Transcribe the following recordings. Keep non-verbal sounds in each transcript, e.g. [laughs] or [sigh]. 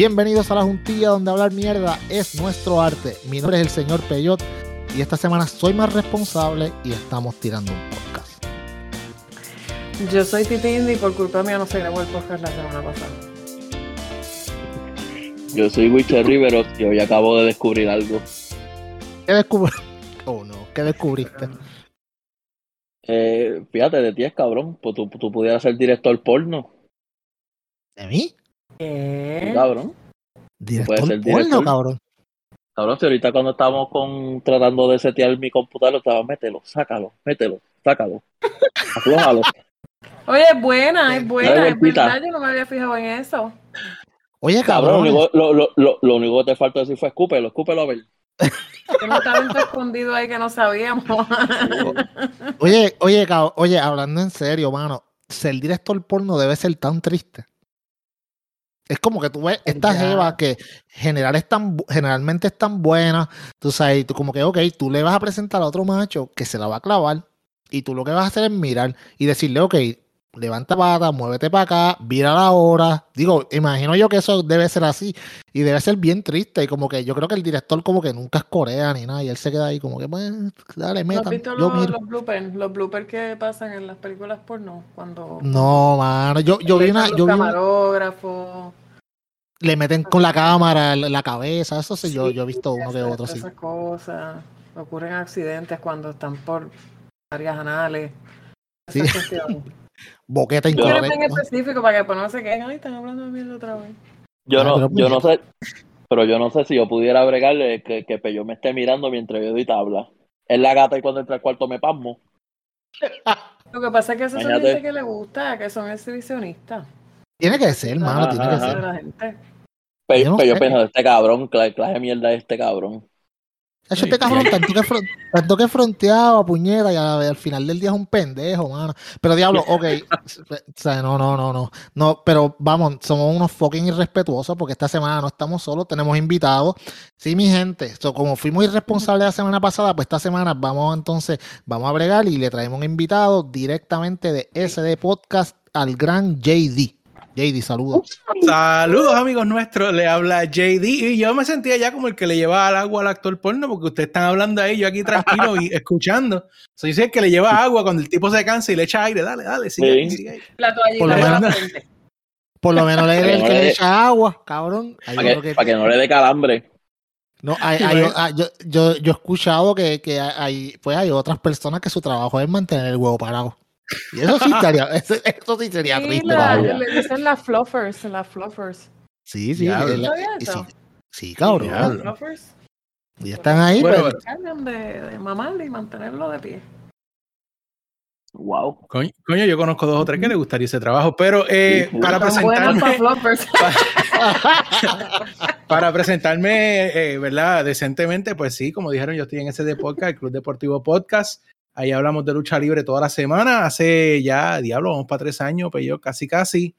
Bienvenidos a la juntilla donde hablar mierda es nuestro arte. Mi nombre es el señor Peyot y esta semana soy más responsable y estamos tirando un podcast. Yo soy Titi Indy y por culpa mía no se grabó el podcast la semana pasada. Yo soy Witcher Rivero y hoy acabo de descubrir algo. ¿Qué descubriste? Oh no, ¿qué descubriste? Eh, fíjate, de ti es cabrón, pues tú, tú pudieras ser director porno. ¿De mí? ¿Qué? Cabrón. Director ser porno, director. cabrón. Cabrón, si ahorita cuando estábamos con, tratando de setear mi computador, estaba, mételo, sácalo, mételo, sácalo, [laughs] aflójalo. Oye, es buena, es buena, es verdad, yo no me había fijado en eso. Oye, Cabrón, lo cabrón. único, lo, lo, lo, lo único que te falta decir fue escúpelo, escúpelo a ver. Un talento escondido ahí que no sabíamos. [laughs] Oye, oye, cab- oye, hablando en serio, mano, ser director porno debe ser tan triste. Es como que tú ves esta Ya. jeva que general es tan generalmente es tan buena, tú sabes, y tú como que, ok, tú le vas a presentar a otro macho que se la va a clavar y tú lo que vas a hacer es mirar y decirle, ok, levanta pata, muévete para acá, vira la hora. Digo, imagino yo que eso debe ser así y debe ser bien triste y como que yo creo que el director como que nunca es Corea ni nada y él se queda ahí como que, pues, dale, ¿No has visto los, los bloopers? Los bloopers que pasan en las películas porno cuando No, mano, yo, yo vi una, yo vi camarógrafos. le meten con la cámara la cabeza, eso sí, yo, Sí, yo he visto uno que esas- otro, sí. Esas cosas. Ocurren accidentes cuando están por áreas anales. Sí. [laughs] Boqueta en incorrecta. específico para que pues, no se queden. Ay, están hablando de mierda otra vez. Yo no, yo no sé, pero yo no sé si yo pudiera bregarle que, que Peyo me esté mirando mientras yo doy tabla. Es la gata y cuando entra al cuarto me pasmo. Lo que pasa es que eso son Imagínate. gente que le gusta, que son exhibicionistas. Tiene que ser, mano, Ajá, tiene que ajá. ser. La gente. Pe- Yo no Peyo sé. piensa, este cabrón, clase clase de mierda es este cabrón. Hecho, este cabrón, tanto que, tanto que fronteaba, puñeta, y al, al final del día es un pendejo, mano. Pero diablo, ok. o sea, no, no, no, no. No, pero vamos, somos unos fucking irrespetuosos porque esta semana no estamos solos, tenemos invitados. Sí, mi gente. So, como fuimos irresponsables la semana pasada, pues esta semana vamos entonces, vamos a bregar y le traemos un invitado directamente de SD Podcast al gran JD. JD, saludos. Saludos amigos nuestros, le habla JD y yo me sentía ya como el que le lleva al agua al actor porno porque ustedes están hablando ahí, yo aquí tranquilo y [laughs] escuchando. Soy el que le lleva agua cuando el tipo se cansa y le echa aire, dale, dale, sigue, ahí, Sí. sigue. La toallita Por lo la menos- frente. Por lo menos le el no que le echa agua, cabrón. Hay Para que, que- pa' que no le dé calambre. No, hay, hay- ah, yo, yo, yo he escuchado que, que hay, pues hay otras personas que su trabajo es mantener el huevo parado. Y eso sí [laughs] sería, eso, eso sí sería Sí, triste. la- le dicen las fluffers, las fluffers. Sí, sí, es la- sí, sí, cabrón. Diablo. Las fluffers. Y están ahí, Bueno, pues, bueno. De, de mamarle y mantenerlo de pie. Wow. Coño, coño, yo conozco dos o tres que le gustaría ese trabajo, pero eh, Sí, para presentarme, [laughs] para para presentarme, eh, ¿verdad? Decentemente, pues sí, como dijeron, yo estoy en ese de podcast, el Club Deportivo Podcast. Ahí hablamos de lucha libre toda la semana. Hace ya, diablo, vamos para tres años, Peyot, casi casi.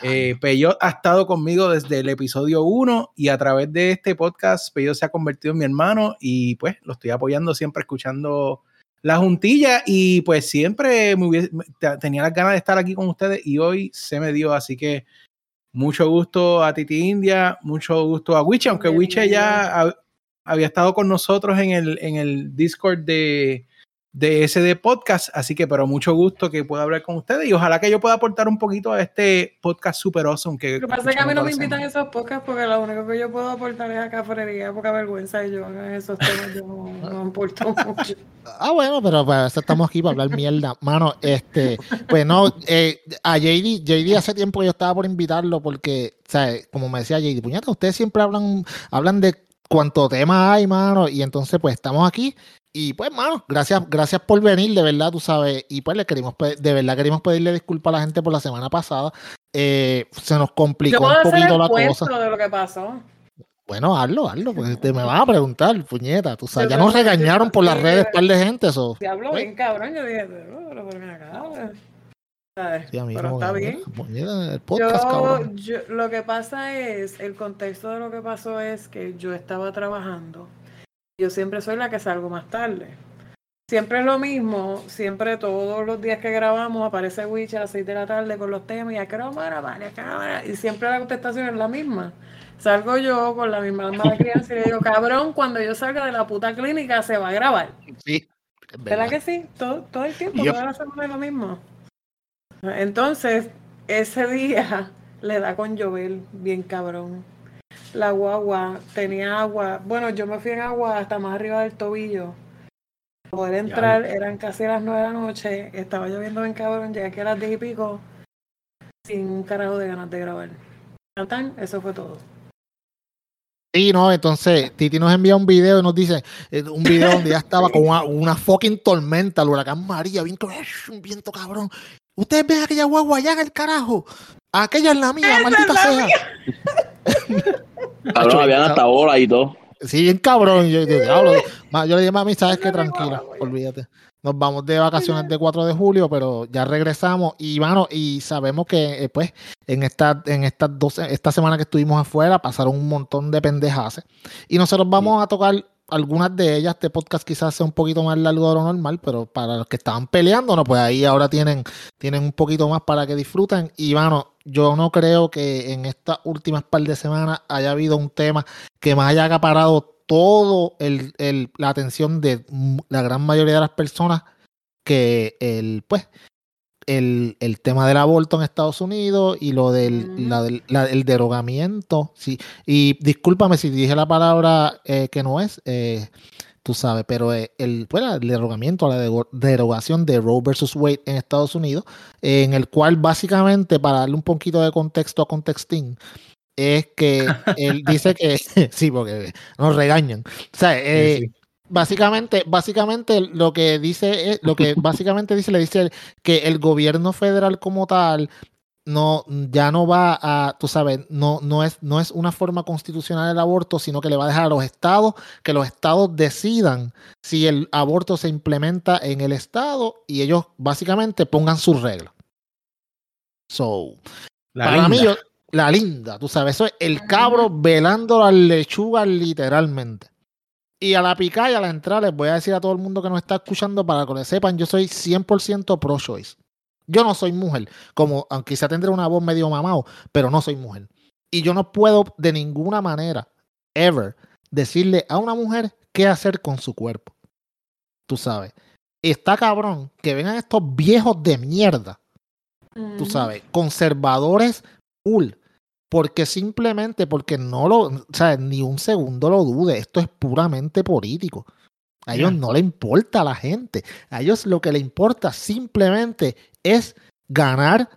Eh, Peyot ha estado conmigo desde el episodio 1 y a través de este podcast Peyot se ha convertido en mi hermano y pues lo estoy apoyando siempre escuchando la juntilla y pues siempre me hubiese- tenía las ganas de estar aquí con ustedes y hoy se me dio, así que mucho gusto a Titi India, mucho gusto a Wiche, aunque Wiche ya hab- había estado con nosotros en el, en el Discord de, de SD Podcast, así que pero mucho gusto que pueda hablar con ustedes y ojalá que yo pueda aportar un poquito a este podcast super awesome que Lo que pasa es que a mí no me invitan a esos podcasts porque lo único que yo puedo aportar es a cafrería, poca vergüenza y yo en esos temas yo no, no aporto [laughs] mucho. Ah, bueno, pero para eso estamos aquí para hablar mierda. Mano, este, pues no, eh, a JD, JD hace tiempo que yo estaba por invitarlo porque, ¿sabes? Como me decía JD, puñeta, ustedes siempre hablan, hablan de cuánto tema hay, mano, y entonces pues estamos aquí. Y pues, mano, gracias, gracias por venir, de verdad, tú sabes. Y pues le queremos, de verdad queremos pedirle disculpas a la gente por la semana pasada. Eh, se nos complicó un poquito la cosa. de lo que pasó. Bueno, hazlo, hazlo, porque te me vas a preguntar, puñeta. Tú sabes, ya nos regañaron por las redes par de gente, eso. Diablo, bien cabrón. Yo dije, pero, ven acá. ¿sabes? Sí, a mí pero está bien. el podcast, Yo, cabrón. yo- lo que pasa es, el contexto de lo que pasó es que yo estaba trabajando. Yo siempre soy la que salgo más tarde. Siempre es lo mismo, siempre todos los días que grabamos aparece Witch a las 6 de la tarde con los temas y a qué hora vamos a grabar, y siempre la contestación es la misma. Salgo yo con la misma alma de crianza y le digo, cabrón, cuando yo salga de la puta clínica se va a grabar. Sí. ¿Verdad que sí? Todo, todo el tiempo, Yep. toda la semana es lo mismo. Entonces, ese día [laughs] le da con llover bien cabrón. La guagua tenía agua. Bueno, yo me fui en agua hasta más arriba del tobillo. Para poder entrar, eran casi las nueve de la noche. Estaba lloviendo bien cabrón. Llegué aquí a las diez y pico. Sin un carajo de ganas de grabar. Tan, Eso fue todo. Sí, no, entonces Titi nos envía un video y nos dice, eh, un video donde ya estaba con una, una fucking tormenta, el huracán María, viento, un viento cabrón. Ustedes ven aquella guagua allá en el carajo. Aquella es la mía, maldita sea. [laughs] Cabrón, habían hasta bolas y todo. Sí, bien cabrón. Yo, yo, [laughs] yo le dije, mami, sabes que tranquila, olvídate. Nos vamos de vacaciones de 4 de julio, pero ya regresamos y mano, y sabemos que eh, pues en esta, en estas dos, esta semana que estuvimos afuera pasaron un montón de pendejas. Y nosotros vamos a tocar algunas de ellas. Este podcast quizás sea un poquito más largo de lo normal, pero para los que estaban peleando, no, pues ahí ahora tienen, tienen un poquito más para que disfruten. Y mano, yo no creo que en estas últimas par de semanas haya habido un tema que más haya acaparado todo el, el- la atención de la gran mayoría de las personas que el pues el, el tema del aborto en Estados Unidos y lo del la del- la- el derogamiento sí. Y discúlpame si dije la palabra eh, que no es eh, tú sabes pero eh, el pues, el derogamiento la derogación de Roe versus Wade en Estados Unidos en el cual básicamente para darle un poquito de contexto a Contexting es que él [laughs] dice que [laughs] sí, porque nos regañan. O sea, eh, Sí, sí. básicamente, básicamente lo que dice es, lo que básicamente dice, le dice que el gobierno federal como tal no, ya no va a, tú sabes, no, no es, no es una forma constitucional el aborto, sino que le va a dejar a los estados que los estados decidan si el aborto se implementa en el estado y ellos básicamente pongan sus reglas. So, La para mí, linda. yo- la linda, tú sabes, eso es el cabro velando las lechugas literalmente. Y a la picada y a la entrada les voy a decir a todo el mundo que nos está escuchando para que lo sepan, yo soy 100% pro-choice. Yo no soy mujer, como aunque quizá tendré una voz medio mamado, pero no soy mujer. Y yo no puedo de ninguna manera, ever, decirle a una mujer qué hacer con su cuerpo. Tú sabes. Está cabrón que vengan estos viejos de mierda tú Ujú. sabes, conservadores full. Porque simplemente, porque no lo, o sea, ni un segundo lo dude, esto es puramente político. A ellos no le importa a la gente. A ellos lo que le importa simplemente es ganar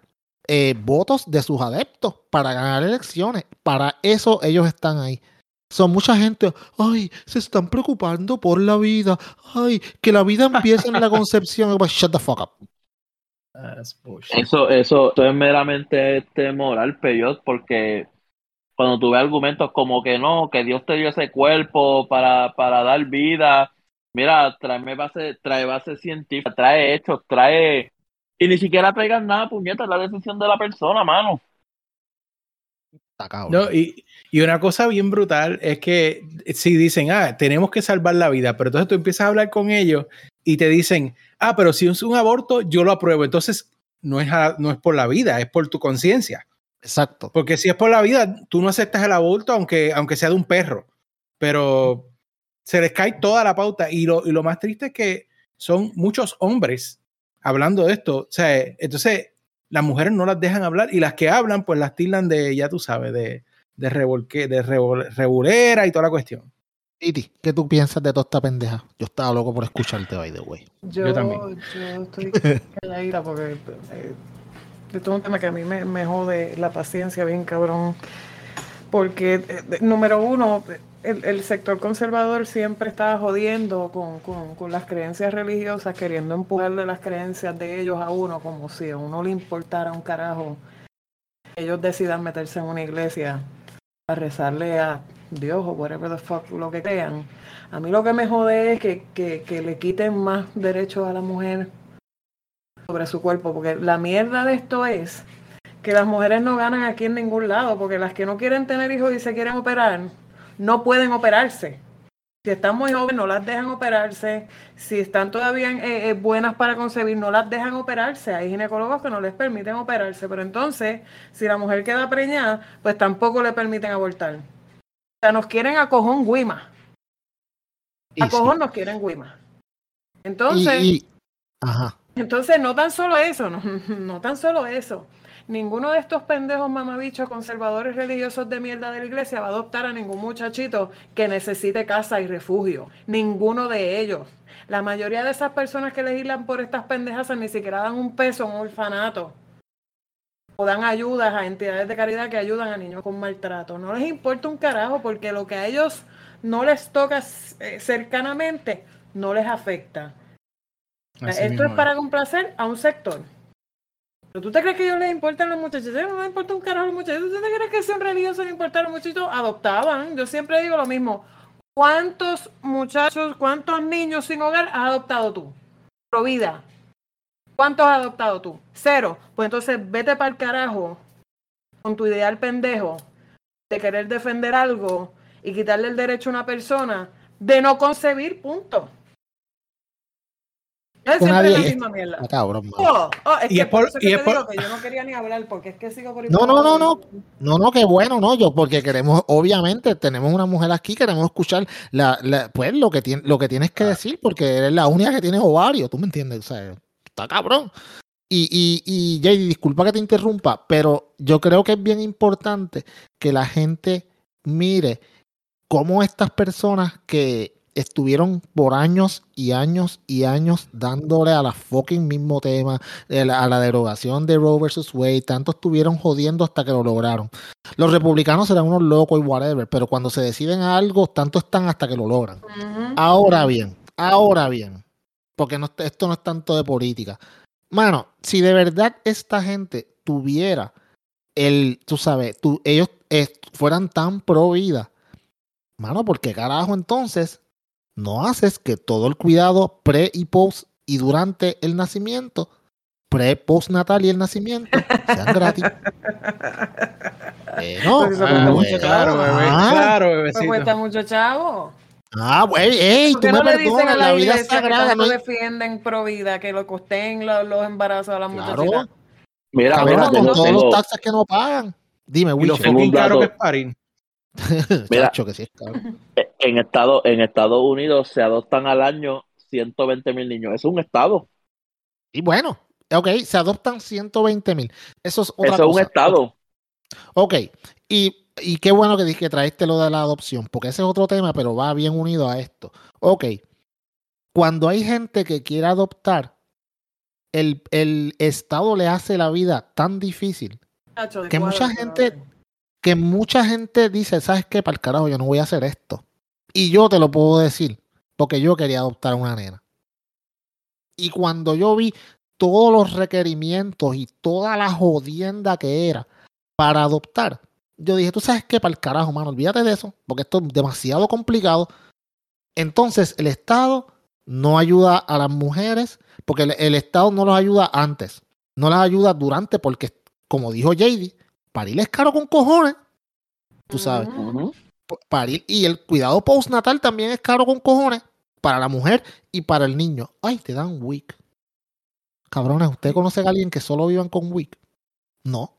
eh, votos de sus adeptos para ganar elecciones. Para eso ellos están ahí. Son mucha gente, ay, se están preocupando por la vida. Ay, que la vida empiece en la [laughs] concepción. Pues, Shut the fuck up. Eso, eso, eso es meramente este, moral, peyot, porque cuando tú ves argumentos como que no, que Dios te dio ese cuerpo para, para dar vida, mira, tráeme base, trae base científica, trae hechos, trae... Y ni siquiera traigan nada, puñeta, es la decisión de la persona, mano. No, y, y una cosa bien brutal es que si dicen, ah, tenemos que salvar la vida, pero entonces tú empiezas a hablar con ellos y te dicen, ah, pero si es un aborto, yo lo apruebo. Entonces, no es, a- no es por la vida, es por tu conciencia. Exacto. Porque si es por la vida, tú no aceptas el aborto aunque, aunque sea de un perro. Pero se les cae toda la pauta. Y lo, y lo más triste es que son muchos hombres hablando de esto. O sea, entonces las mujeres no las dejan hablar y las que hablan, pues las tildan de, ya tú sabes, de, de, revolque, de revol- revolera y toda la cuestión. Titi, ¿qué tú piensas de toda esta pendeja? Yo estaba loco por escucharte, by the way. Yo, Yo también. yo estoy [laughs] calladita porque eh, esto es un tema que a mí me, me jode la paciencia bien cabrón. Porque, eh, número uno, el, el sector conservador siempre está jodiendo con, con- con las creencias religiosas, queriendo empujarle las creencias de ellos a uno, como si a uno le importara un carajo. Ellos decidan meterse en una iglesia a rezarle a Dios o whatever the fuck lo que crean. A mí lo que me jode es que, que, que le quiten más derechos a la mujer sobre su cuerpo, porque la mierda de esto es que las mujeres no ganan aquí en ningún lado, porque las que no quieren tener hijos y se quieren operar, no pueden operarse. Si están muy jóvenes, no las dejan operarse. Si están todavía eh, eh, buenas para concebir, no las dejan operarse. Hay ginecólogos que no les permiten operarse. Pero entonces, si la mujer queda preñada, pues tampoco le permiten abortar. O sea, nos quieren a cojón guima. A cojón nos quieren guima. Entonces, entonces no tan solo eso, no, [laughs] no tan solo eso. Ninguno de estos pendejos mamabichos conservadores religiosos de mierda de la iglesia va a adoptar a ningún muchachito que necesite casa y refugio. Ninguno de ellos. La mayoría de esas personas que legislan por estas pendejas ni siquiera dan un peso a un orfanato. O dan ayudas a entidades de caridad que ayudan a niños con maltrato. No les importa un carajo porque lo que a ellos no les toca eh, cercanamente no les afecta. Esto es para complacer a un sector. ¿Tú te crees que a ellos les importan los muchachos? No les importa un carajo los muchachos. ¿Tú te crees que siempre a ellos les importan los muchachos? Adoptaban. Yo siempre digo lo mismo. ¿Cuántos muchachos, cuántos niños sin hogar has adoptado tú? Pro vida. ¿Cuántos has adoptado tú? Cero. Pues entonces vete para el carajo con tu ideal pendejo de querer defender algo y quitarle el derecho a una persona de no concebir, punto. Es siempre la misma mierda. Ah, cabrón, oh, oh, es y es por, y es por... que yo no quería ni hablar porque es que sigo por No, no, no, no. No, no, qué bueno, no, yo porque queremos obviamente tenemos una mujer aquí, queremos escuchar la, la pues lo que tiene lo que tienes que decir porque eres la única que tiene ovario, ¿tú me entiendes? O sea, está cabrón. Y, y, y disculpa que te interrumpa, pero yo creo que es bien importante que la gente mire cómo estas personas que estuvieron por años y años y años dándole a la fucking mismo tema, a la derogación de Roe versus Wade, tanto estuvieron jodiendo hasta que lo lograron. Los republicanos serán unos locos y whatever, pero cuando se deciden a algo, tanto están hasta que lo logran. Ahora bien, ahora bien, porque no, esto no es tanto de política. Mano, si de verdad esta gente tuviera el, tú sabes, ellos eh, fueran tan pro vida, mano, porque carajo entonces no haces que todo el cuidado pre y post y durante el nacimiento, pre, post natal y el nacimiento, sean gratis. no, ah, mucho claro, bebé, ah, claro, bebecito. cuesta mucho chavo. Ah, güey, ey, tú me perdonas, la, vida es sagrada. no defienden pro vida, que lo costen los, los embarazos a las claro. muchachitas. Mira, mira, con todos los taxes que no pagan. Dime, Willy. Lo fucking caro que es parín. [laughs] Mira, que sí e, en, estado, en Estados Unidos se adoptan al año 120 mil niños. Es un estado. Y bueno, ok, se adoptan 120 mil. Eso es otra Eso es un estado. Ok, y, y qué bueno que, que traiste lo de la adopción, porque ese es otro tema, pero va bien unido a esto. Ok, cuando hay gente que quiere adoptar, el, el Estado le hace la vida tan difícil que mucha gente que mucha gente dice, ¿sabes qué? Para el carajo, yo no voy a hacer esto. Y yo te lo puedo decir, porque yo quería adoptar a una nena. Y cuando yo vi todos los requerimientos y toda la jodienda que era para adoptar, yo dije, tú sabes qué, para el carajo, mano, olvídate de eso, porque esto es demasiado complicado. Entonces, el Estado no ayuda a las mujeres, porque el, Estado no los ayuda antes, no las ayuda durante, porque, como dijo JD, parir es caro con cojones. Tú sabes. Parir y el cuidado postnatal también es caro con cojones para la mujer y para el niño. Ay, te dan WIC. Cabrones, ¿usted conoce a alguien que solo vivan con WIC? No.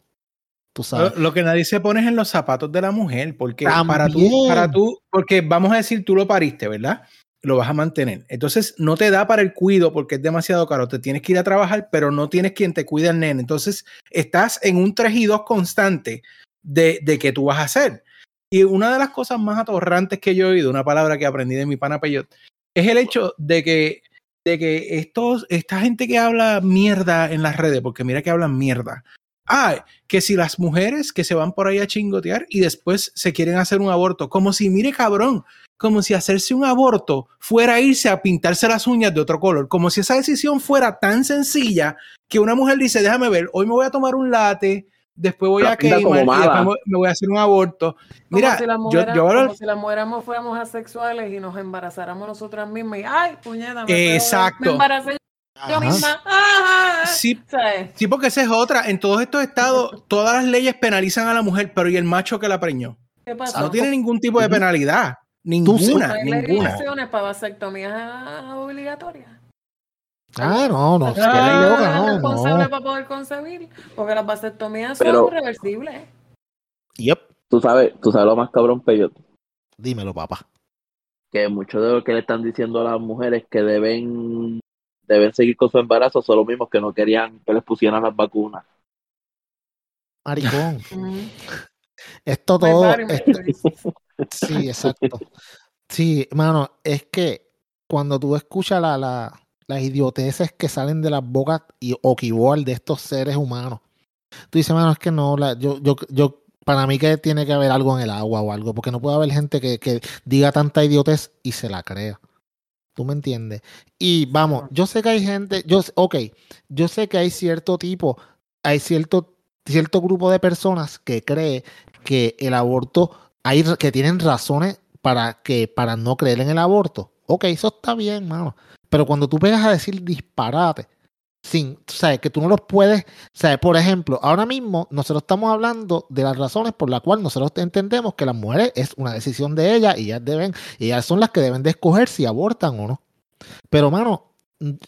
Tú sabes. Lo, que nadie se pone es en los zapatos de la mujer, porque para tú, para tú, porque vamos a decir, tú lo pariste, ¿verdad? lo vas a mantener. Entonces no te da para el cuido porque es demasiado caro. Te tienes que ir a trabajar, pero no tienes quien te cuide al nene. Entonces estás en un 3 y 2 constante de, de que tú vas a hacer. Y una de las cosas más atorrantes que yo he oído, una palabra que aprendí de mi pana Peyot, es el hecho de que, de que estos, esta gente que habla mierda en las redes, porque mira que hablan mierda. Ah, que si las mujeres que se van por ahí a chingotear y después se quieren hacer un aborto, como si, mire cabrón, como si hacerse un aborto fuera irse a pintarse las uñas de otro color, como si esa decisión fuera tan sencilla que una mujer dice, déjame ver, hoy me voy a tomar un latte, después voy a quemar y después me voy a hacer un aborto. Mira, si yo, yo como si las mujeres fuéramos asexuales y nos embarazáramos nosotras mismas y, ay, puñeta, me, Exacto. me embaracé yo misma. Sí, sí, porque esa es otra. En todos estos estados, [laughs] todas las leyes penalizan a la mujer, pero ¿y el macho que la preñó? ¿Qué pasa? No tiene ningún tipo de penalidad Ninguna, ¿No hay ninguna. legislaciones para vasectomías obligatorias? Ah, no, no. ¿No que Ah, eres eres loca, no, responsable no. para poder concebir? Porque las vasectomías Pero- son reversibles. Yep. Tú sabes, tú sabes lo más cabrón, Peyot, Dímelo, papá. que mucho de lo que le están diciendo a las mujeres que deben deben seguir con su embarazo son los mismos que no querían que les pusieran las vacunas. Maricón. [laughs] Esto todo. esto- sí, exacto. Sí, mano, es que cuando tú escuchas la, la, las idioteces que salen de las bocas y, o keyboard de estos seres humanos, tú dices, mano, es que no, la, yo, yo, yo, para mí que tiene que haber algo en el agua o algo, porque no puede haber gente que, que diga tanta idiotez y se la crea. ¿Tú me entiendes? Y vamos, yo sé que hay gente, yo, ok, yo sé que hay cierto tipo, hay cierto, cierto grupo de personas que cree que el aborto, hay que tienen razones para que, para no creer en el aborto. Ok, eso está bien, mano. Pero cuando tú pegas a decir disparate, sin, sea, que tú no los puedes, sea, por ejemplo, ahora mismo nosotros estamos hablando de las razones por las cuales nosotros entendemos que las mujeres es una decisión de ellas y ellas deben, ellas son las que deben de escoger si abortan o no. Pero, mano,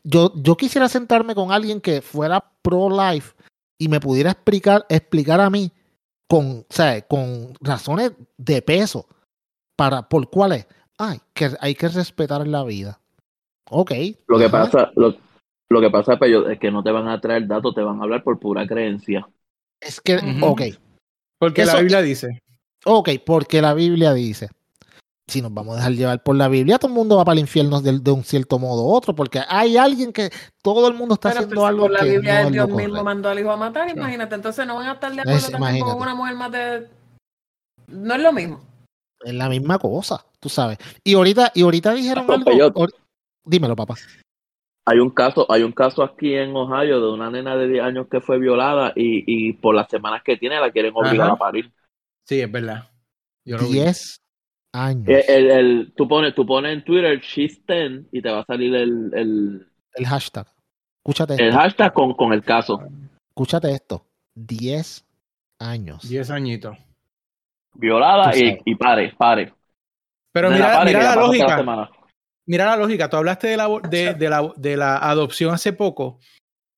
yo, yo quisiera sentarme con alguien que fuera pro-life y me pudiera explicar, explicar a mí con, sea, con razones de peso para por cuáles ay, que hay que respetar la vida. Ok. Lo que ajá. pasa, lo, lo que pasa, Peyot, es que no te van a traer datos, te van a hablar por pura creencia. Es que, Ujú. ok, Porque Eso- la Biblia dice. ok, porque la Biblia dice. Si nos vamos a dejar llevar por la Biblia, todo el mundo va para el infierno de, de un cierto modo u otro, porque hay alguien que todo el mundo está Pero haciendo pues, algo por la que Biblia no es lo Dios mismo correcto. mandó al hijo a matar, imagínate. Entonces no van a estar de acuerdo Es- también con una mujer más de... No es lo mismo. Es la misma cosa, tú sabes. Y ahorita, y ahorita dijeron algo. Peyot. Dímelo, papá. Hay un caso, hay un caso aquí en Ohio de una nena de 10 años que fue violada y, y por las semanas que tiene la quieren obligar Ajá. a parir. Sí, es verdad. Yo lo vi. 10 años. El, el- el- tú, pones, tú pones en Twitter she's 10 y te va a salir el, el, El hashtag. Escúchate el esto. hashtag con, con el caso. Escúchate esto. 10 años. 10 añitos. Violada y, y pare, pare. Pero Nena, mira, pare, mira la lógica. Mira la lógica. Tú hablaste de la, de, de la, de la adopción hace poco.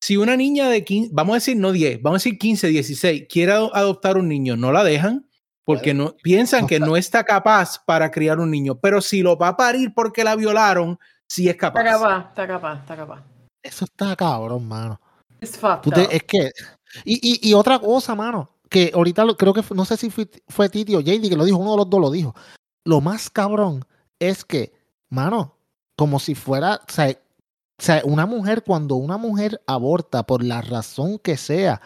Si una niña de 15, vamos a decir no 10, vamos a decir 15, 16, quiere ado- adoptar un niño, no la dejan porque no, piensan que no está capaz para criar un niño. Pero si lo va a parir porque la violaron, sí es Está capaz. capaz, está capaz, está capaz. Eso está cabrón, mano. Up. es que. Y, y, y otra cosa, mano. Que ahorita lo- creo que no sé si fue, fue Titi o JD que lo dijo, uno de los dos lo dijo. Lo más cabrón es que, mano, como si fuera. O sea, una mujer, cuando una mujer aborta por la razón que sea,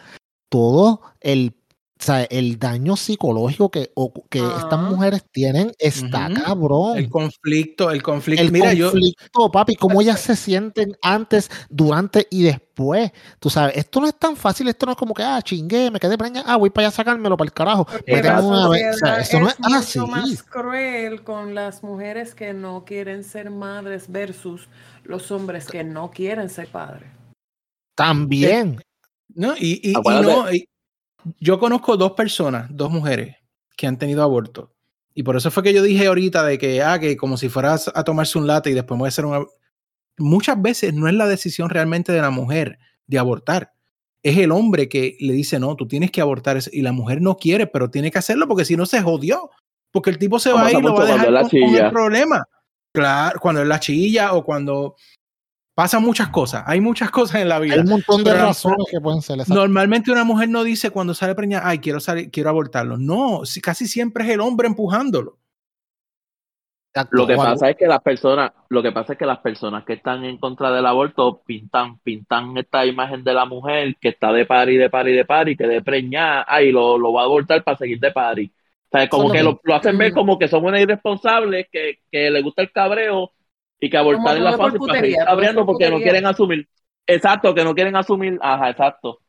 todo el, o sea, el daño psicológico que, o- que estas Ajá. mujeres tienen está Ujú. cabrón. El conflicto, el conflicto. El Mira, yo, conflicto, papi, cómo ellas se [laughs] sienten antes, durante y después. Tú sabes, esto no es tan fácil, esto no es como que, ah, chingué, me quedé preñada, ah, voy para allá a sacármelo para el carajo. Me tengo una vez, o sea, eso no es mucho así. más cruel con las mujeres que no quieren ser madres versus los hombres que no quieren ser padres. También. No, y, y- y no, y- yo conozco dos personas, dos mujeres que han tenido aborto. Y por eso fue que yo dije ahorita de que, ah, que como si fueras a tomarse un latte y después voy a hacer un... Muchas veces no es la decisión realmente de la mujer de abortar. Es el hombre que le dice, no, tú tienes que abortar. eso", Y la mujer no quiere, pero tiene que hacerlo porque si no se jodió. Porque el tipo se va a ir y lo va a dejar con, con el problema. Claro, cuando es la chilla o cuando pasan muchas cosas. Hay muchas cosas en la vida. Hay un montón de razones que pueden ser. exacto. Normalmente una mujer no dice cuando sale preñada, ay, quiero salir, quiero abortarlo. No, si- casi siempre es el hombre empujándolo. Exacto. Lo que pasa es que las personas, lo que pasa es que las personas que están en contra del aborto pintan, pintan esta imagen de la mujer que está de pari, de pari, de pari, que de preñada, ay, lo, lo va a abortar para seguir de pari. O sea, como que lo lo, hacen ver como que son unas irresponsables, que, que le gusta el cabreo y que abortar es la por para putería, cabreando por porque no quieren asumir. Exacto, que no quieren asumir. Ajá, exacto.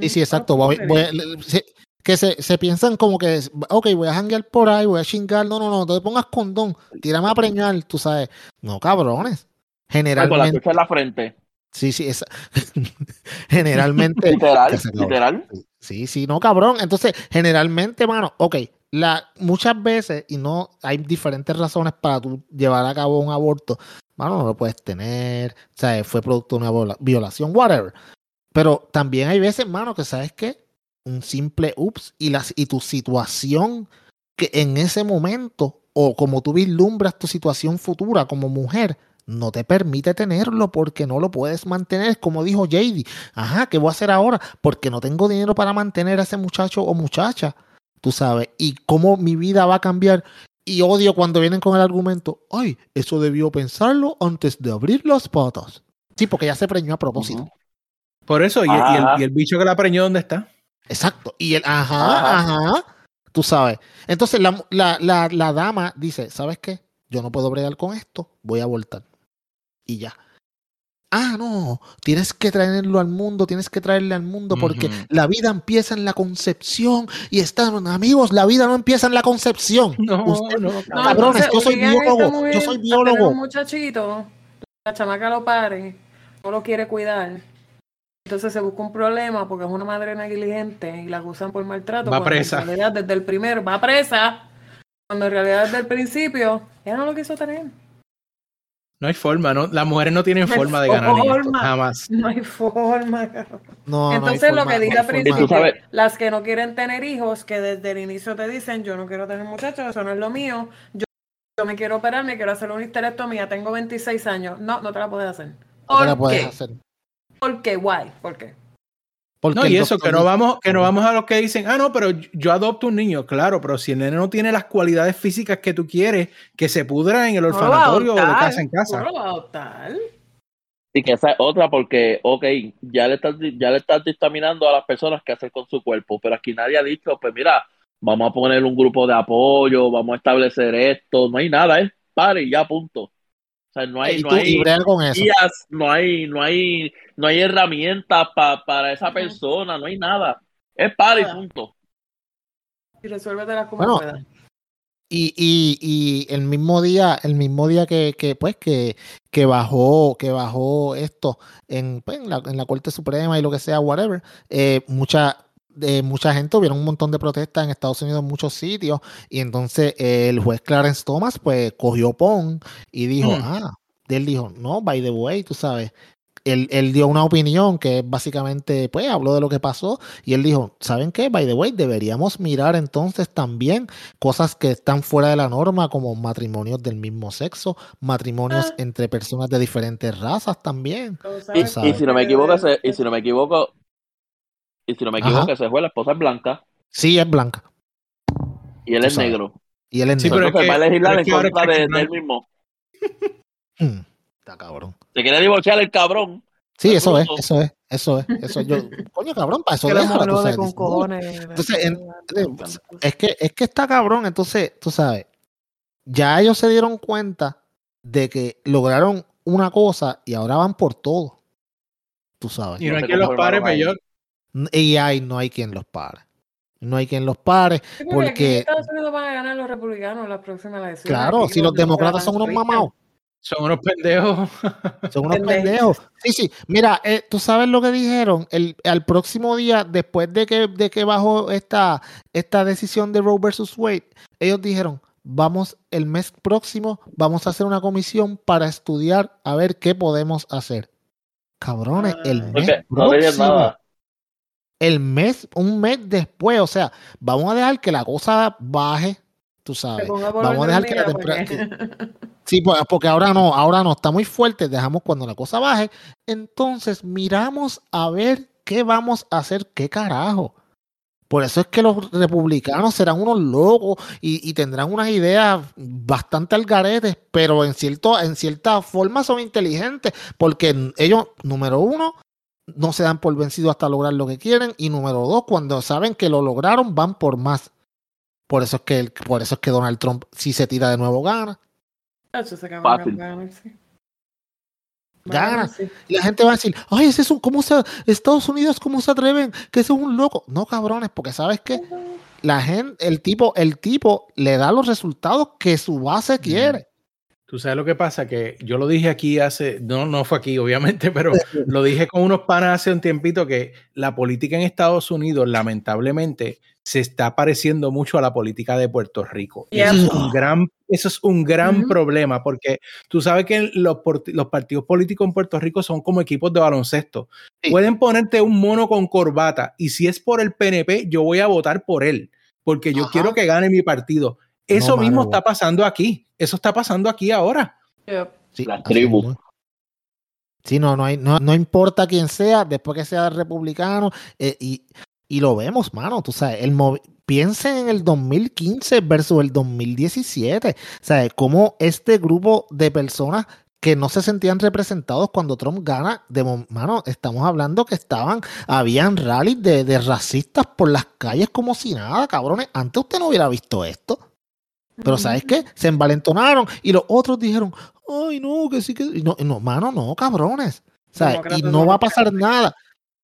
Sí, sí, exacto. Voy- voy a- le- se- que se, se piensan como que, ok, voy a janguear por ahí, voy a chingar. No, no, no, no te pongas condón. Tírame a preñar, tú sabes. No, cabrones. Ay, con la Generalmente. en la frente. Sí, sí, esa- [laughs] generalmente. [laughs] Literal, literal. Sí, sí, no, cabrón. Entonces, generalmente, mano, ok, la, muchas veces, y no hay diferentes razones para tú llevar a cabo un aborto, mano, no lo puedes tener, o sea, fue producto de una violación, whatever. Pero también hay veces, mano, que sabes que un simple ups y, y tu situación que en ese momento, o como tú vislumbras tu situación futura como mujer, no te permite tenerlo porque no lo puedes mantener, como dijo JD. Ajá, ¿qué voy a hacer ahora? Porque no tengo dinero para mantener a ese muchacho o muchacha, tú sabes, y cómo mi vida va a cambiar. Y odio cuando vienen con el argumento, ay, eso debió pensarlo antes de abrir las patas. Sí, porque ya se preñó a propósito. Por eso, ¿y, el, bicho que la preñó dónde está? Exacto, y el, ajá, ajá, tú sabes. Entonces la, la, la, la dama dice, ¿sabes qué? Yo no puedo bregar con esto, voy a voltar y ya. Ah, no, tienes que traerlo al mundo, tienes que traerle al mundo porque la vida empieza en la concepción y están amigos, la vida no empieza en la concepción. [laughs] No, no, cabrones, yo soy biólogo, yo soy biólogo. Un muchachito, la chamaca lo pare, no lo quiere cuidar. Entonces se busca un problema porque es una madre negligente y la acusan por maltrato. Va presa. En realidad, desde el primero, va presa. Cuando en realidad desde el principio, ella no lo quiso tener. No hay forma, ¿no? Las mujeres no tienen forma de ganar jamás. No hay forma. No, Entonces lo que diga al principio, las que no quieren tener hijos, que desde el inicio te dicen, yo no quiero tener muchachos, eso no es lo mío, yo, yo me quiero operar, me quiero hacer una histerectomía, tengo 26 años. No, no te la puedes hacer. No te la puedes hacer. ¿Por qué? Guay, ¿por qué? No, y eso, que no, vamos, que no vamos a los que dicen, ah, no, pero yo adopto un niño, claro, pero si el nene no tiene las cualidades físicas que tú quieres, que se pudra en el orfanatorio o de casa en casa. No lo va a adoptar. Y que esa es otra, porque, ok, ya le estás, ya le estás dictaminando a las personas qué hacer con su cuerpo, pero aquí nadie ha dicho, pues mira, vamos a poner un grupo de apoyo, vamos a establecer esto, no hay nada, es pare y ya, punto sea, no hay, no hay no hay, no hay, no hay herramientas para esa persona, no hay nada. Es para y punto. Y resuélvetela como puedas. Y, y, y, el mismo día, el mismo día que, que pues que, que bajó, que bajó esto en, pues, en, la, en, la, Corte Suprema y lo que sea, whatever, eh, mucha, de mucha gente, hubieron un montón de protestas en Estados Unidos en muchos sitios, y entonces el juez Clarence Thomas pues cogió PON y dijo, hmm. ah, él dijo, no, by the way, tú sabes, él, él, dio una opinión que básicamente, pues, habló de lo que pasó y él dijo, ¿saben qué? By the way, deberíamos mirar entonces también cosas que están fuera de la norma, como matrimonios del mismo sexo, matrimonios ah. entre personas de diferentes razas también. Y, si no me equivoco, y si no me equivoco, y si no me equivoco, ese fue la esposa es blanca. Sí, es blanca. Y él es negro. Y él es sí, negro. Pero es que, va a legislar en contra de, él mismo. Hmm, [laughs] está cabrón. Se quiere divorciar el cabrón. Sí, eso es, eso es, eso es, eso yo, [laughs] coño cabrón, para eso déjala, tú sabes. Con cojones, entonces, es que, es que está cabrón, entonces, tú sabes, ya ellos se dieron cuenta de que lograron una cosa y ahora van por todo. Tú sabes. Y no hay que los pare, peor. Y hay, no hay quien los pare. No hay quien los pare. porque. Estados Unidos van a ganar los republicanos en las próximas elecciones. Claro, si los demócratas son unos mamados. Son unos pendejos. [laughs] Son unos pendejos. Sí, sí. Mira, eh, tú sabes lo que dijeron. El, al próximo día, después de que, de que bajó esta, esta decisión de Roe versus Wade, ellos dijeron: Vamos el mes próximo, vamos a hacer una comisión para estudiar a ver qué podemos hacer. Cabrones, el ah. mes próximo el mes, un mes después, o sea, vamos a dejar que la cosa baje, tú sabes. Vamos a dejar que la temperatura. Sí, pues, porque ahora no, ahora no, está muy fuerte, dejamos cuando la cosa baje. Entonces, miramos a ver qué vamos a hacer, qué carajo. Por eso es que los republicanos serán unos locos y, tendrán unas ideas bastante algaretes, pero en, cierto, en cierta forma son inteligentes, porque ellos, número uno, no se dan por vencidos hasta lograr lo que quieren. Y número dos, cuando saben que lo lograron, van por más. Por eso es que, por eso es que Donald Trump, si se tira de nuevo, gana. Gana. Y la gente va a decir, ay, ese es un, ¿cómo se, Estados Unidos, ¿cómo se atreven? Que ese es un loco. No, cabrones, porque sabes que la gente, el tipo, el tipo le da los resultados que su base quiere. Tú sabes lo que pasa, que yo lo dije aquí hace, no, no fue aquí obviamente, [laughs] pero lo dije con unos panas hace un tiempito que la política en Estados Unidos lamentablemente se está pareciendo mucho a la política de Puerto Rico. Yeah. Eso es un gran, eso es un gran problema porque tú sabes que los, los partidos políticos en Puerto Rico son como equipos de baloncesto. Sí. Pueden ponerte un mono con corbata y si es por el PNP, yo voy a votar por él porque yo Ajá. quiero que gane mi partido. Eso No, mismo mano, está pasando aquí. Eso está pasando aquí ahora. Yep. Sí, tribus. mismo. Sí, no, no, hay, no, no importa quién sea, después que sea republicano, eh, y, y lo vemos, mano, tú sabes, el movi- piensen en el 2015 versus el 2017, o sea, cómo este grupo de personas que no se sentían representados cuando Trump gana, de mano, estamos hablando que estaban, habían rallies de, de racistas por las calles como si nada, cabrones, antes usted no hubiera visto esto. Pero ¿sabes qué? Se envalentonaron y los otros dijeron, ay, no, que sí que... No, no mano, no, cabrones. ¿Sabes? Y no va a pasar nada.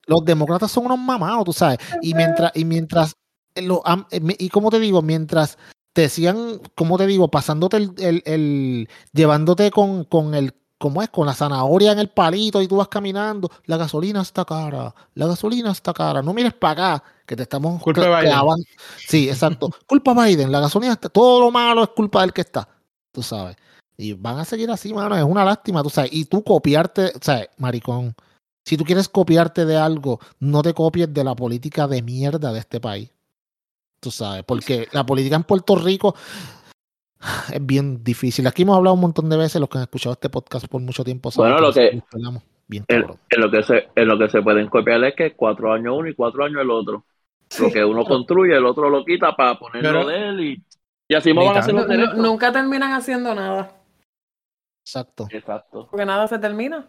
Los demócratas son unos mamados, tú sabes. Y mientras, y mientras, eh, lo eh, y como te digo, mientras te sigan, como te digo, pasándote el, el, el- llevándote con, con el, ¿cómo es? Con la zanahoria en el palito y tú vas caminando, la gasolina está cara, la gasolina está cara, no mires para acá, que te estamos Culpa Biden. clavando. Sí, exacto. [laughs] culpa de Biden, la gasolina está, todo lo malo es culpa del que está, tú sabes. Y van a seguir así, mano, es una lástima, tú sabes. Y tú copiarte, o sea, maricón, si tú quieres copiarte de algo, no te copies de la política de mierda de este país. Tú sabes, porque la política en Puerto Rico es bien difícil. Aquí hemos hablado un montón de veces, los que han escuchado este podcast por mucho tiempo. saben Bueno, lo que- bien En, en lo que se, en lo que se pueden copiar es que cuatro años uno y cuatro años el otro. Lo que uno construye, el otro lo quita para ponerlo Pero- de él y, y así me van a hacer los Nu- nu- derechos. nunca terminan haciendo nada, Exacto. Exacto. porque nada se termina.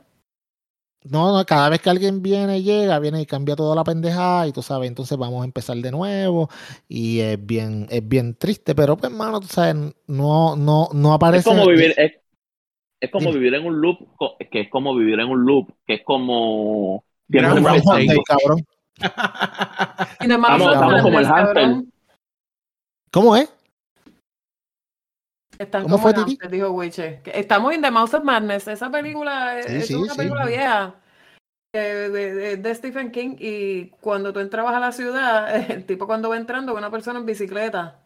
No, no, cada vez que alguien viene, llega, viene y cambia toda la pendejada y tú sabes, entonces vamos a empezar de nuevo y es bien, es bien triste, pero pues, hermano, tú sabes, no, no, no Es aparece. como vivir, es, es como Dime. vivir en un loop, que es como vivir en un loop, que es como Groundhog un Groundhog Day. Day, cabrón. Estamos- estamos como el hamster. ¿Cómo es? Están ¿Cómo como fue, hamster, dijo Wiche. Estamos en The Mouse of Madness. Esa película es- Sí, es sí, una sí. película vieja de, de- de Stephen King. Y cuando tú entrabas a la ciudad, [laughs] el tipo cuando va entrando ve una persona en bicicleta.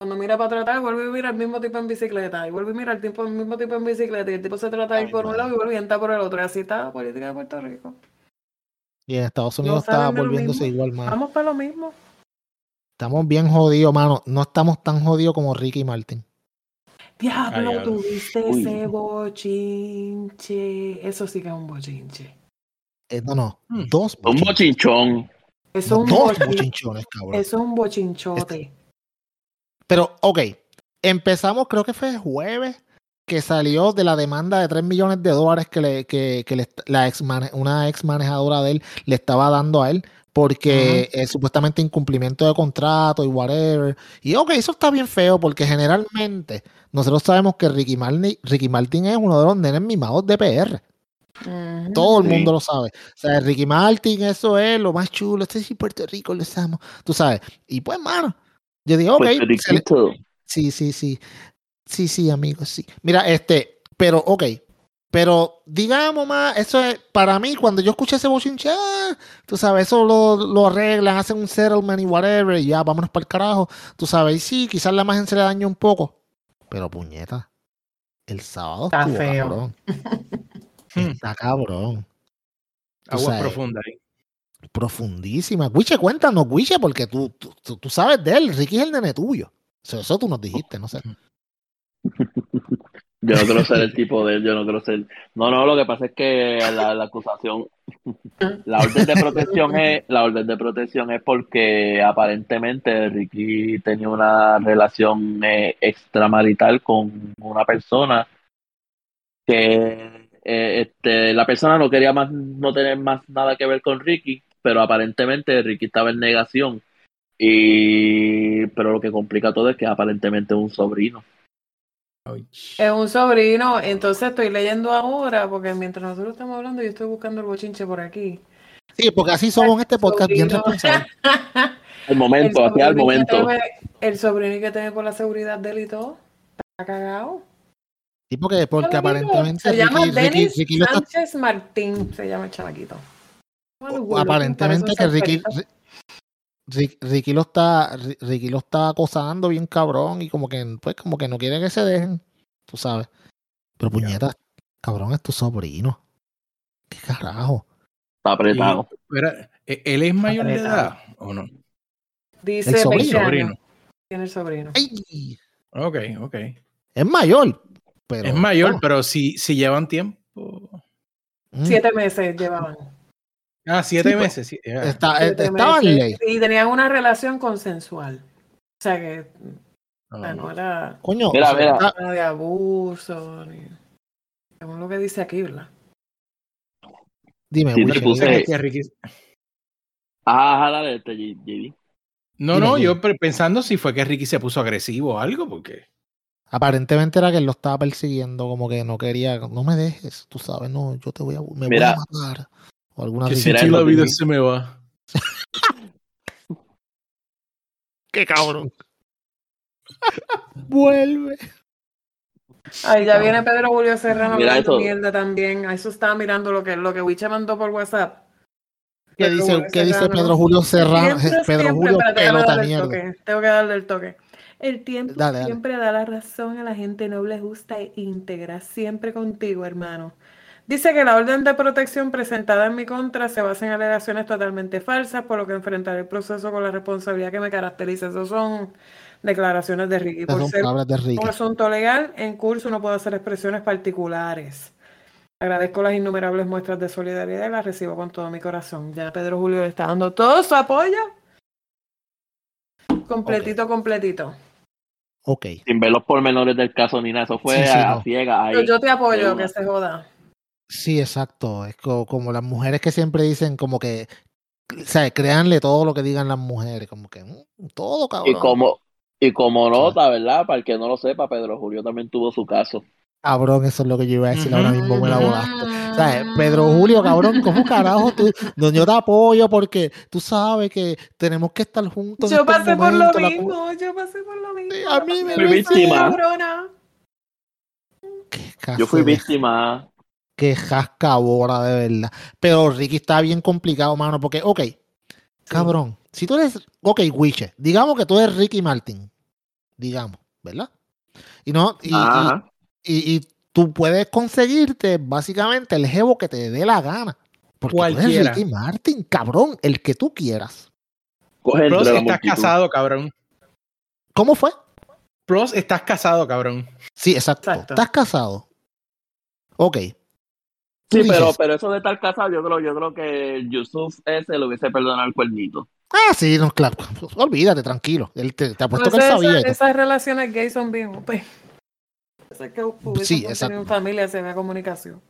Cuando mira para tratar, vuelve y mira al mismo tipo en bicicleta. Y vuelve y mira al tipo, el mismo tipo en bicicleta. Y el tipo se trata de ir por un lado y vuelve y entra por el otro. Y así está la política de Puerto Rico. Y en Estados No Unidos está de lo volviéndose igual, mano. Vamos para lo mismo. Estamos bien jodidos, mano. No estamos tan jodidos como Ricky Martin. Diablo, diablo. tuviste Uy. ese bochinche. Eso sí que es un bochinche. Eh, no, no. Hmm. Dos un bochinches. bochinchón. Eso es un, Dos bochin- bochinchones, cabrón. eso es un bochinchote. Pero, ok. Empezamos, creo que fue jueves, que salió de la demanda de 3 millones de dólares que, le, que, que le- la ex una ex manejadora de él le estaba dando a él. Porque eh, supuestamente incumplimiento de contrato y whatever. Y ok, eso está bien feo porque generalmente nosotros sabemos que Ricky Martin, Ricky Martin es uno de los nenes mimados de PR. Todo el Sí. mundo lo sabe. O sea, Ricky Martin, eso es lo más chulo. Este sí, Puerto Rico, lo amo. Tú sabes. Y pues, mano, yo digo, ok. Sí, sí, sí. Sí, sí, amigos, sí. Mira, este, pero, ok. Pero digamos más, eso es, para mí, cuando yo escuché ese bochinche, ah, tú sabes, eso lo, lo arreglan, hacen un settlement y whatever, y ya, vámonos para el carajo. Tú sabes, y sí, quizás la imagen se le dañó un poco. Pero puñeta, el sábado Está estuvo feo. cabrón. [laughs] Hmm. Está cabrón. Sabes, profundas ahí. Profundísima. Guiche, cuéntanos, Guiche, porque tú, tú, tú- tú sabes de él. Ricky es el nene tuyo. Eso, eso tú nos dijiste, no sé. [laughs] Yo no quiero ser el tipo de él, yo no quiero ser. No, no, lo que pasa es que la, acusación, la orden de protección es, la orden de protección es porque aparentemente Ricky tenía una relación eh, extramarital con una persona que eh, este, la persona no quería más, no tener más nada que ver con Ricky, pero aparentemente Ricky estaba en negación. Y pero lo que complica todo es que aparentemente es un sobrino. Es un sobrino, entonces estoy leyendo ahora, porque mientras nosotros estamos hablando, yo estoy buscando el bochinche por aquí. Sí, porque así somos en este podcast, bien responsables. [laughs] El momento, aquí al sobrino que momento. el sobrino que tiene por la seguridad de él y todo, está cagado. Sí, porque, porque aparentemente Se llama Ricky, Ricky- Denis Ricky lo está- Sánchez Martín, se llama el chamaquito. Bueno, aparentemente que Ricky, Rick- Ricky lo está, Ri- Ricky lo está acosando bien cabrón y como que, pues, como que no quiere que se dejen, tú sabes. Pero puñeta, cabrón, es tu sobrino. ¿Qué carajo? Está apretado. ¿e- ¿Él es mayor de edad o no? Dice El sobrino. 20 años. Sobrino. Tiene el sobrino. Ay, Ok, ok. es mayor, pero. es mayor, pero si, si llevan tiempo. mm, Siete meses llevaban. Ah, siete Sí, pues, meses. sí, ya. está- Siete estaba en meses. ley. Y tenían una relación consensual. O sea que o sea, Ah, no era Coño, Mira, mira. nada de abuso. Ni... Según lo que dice aquí, ¿verdad? dime, Sí, Wiche, te puse- dale, este, J- JD. No, Dime, no, dime. yo pensando si fue que Ricky se puso agresivo o algo, porque. Aparentemente era que él lo estaba persiguiendo, como que no quería, no me dejes, tú sabes, no, yo te voy a, me Mira. voy a matar. O alguna Que si la vida se me va. [laughs] Qué cabrón. [laughs] Vuelve. Ay, ya viene Pedro Julio Serrano Mira eso. mierda también. A eso estaba mirando lo que, lo que Wiche mandó por WhatsApp. ¿Qué Pedro dice, qué dice. Pedro Julio Serrano? [laughs] Pedro siempre, Julio pelota darle el mierda. toque. Tengo que darle el toque. El tiempo Dale, dale. siempre da la razón a la gente noble, justa e íntegra. Siempre contigo, hermano. Dice que la orden de protección presentada en mi contra se basa en alegaciones totalmente falsas, por lo que enfrentaré el proceso con la responsabilidad que me caracteriza. Esas son declaraciones de Ricky. Por son ser palabras de Ricky. un asunto legal en curso no puedo hacer expresiones particulares. Agradezco las innumerables muestras de solidaridad y las recibo con todo mi corazón. Ya Pedro Julio le está dando todo su apoyo. Completito, completito. Ok. Sin ver los pormenores del caso ni nada. Eso fue Sí, sí, a, no. ciega ahí. Yo, yo te apoyo, que se joda. Sí, exacto. Es co- como, las mujeres que siempre dicen como que, o sea, créanle todo lo que digan las mujeres, como que mm, todo, cabrón. Y como, y como nota, ¿verdad? Para el que no lo sepa, Pedro Julio también tuvo su caso. Cabrón, eso es lo que yo iba a decir ahora mismo, me la volaste. O sea, Pedro Julio, cabrón, ¿cómo carajo tú? [laughs] No, yo te apoyo porque tú sabes que tenemos que estar juntos. Yo estos pasé por lo mismo, yo pasé por lo mismo. Sí, a mí me soy hicieron. cabrona. Qué Yo fui de- víctima. Qué jascabora, de verdad. Pero Ricky está bien complicado, mano, porque, ok, cabrón, si tú eres, ok, Wiche, digamos que tú eres Ricky Martin, digamos, ¿verdad? Y no, y, y- Ajá. y, y tú puedes conseguirte básicamente el jevo que te dé la gana. Porque tú Cualquiera. eres Ricky Martin, cabrón, el que tú quieras. Coge Plus, estás multitud. casado, cabrón. ¿Cómo fue? Plus, estás casado, cabrón. Sí, exacto. Exacto. Estás casado. Ok. Sí, pero, dices, pero eso de estar casado, yo creo, yo creo que Yusuf ese lo hubiese perdonado el cuernito. Ah, sí, no, claro. Olvídate, tranquilo. Él te, te apuesto Pues que él esa- sabía. todo. esas relaciones gays son bien OP. Sé que Sí, exacto. familia se vea comunicación.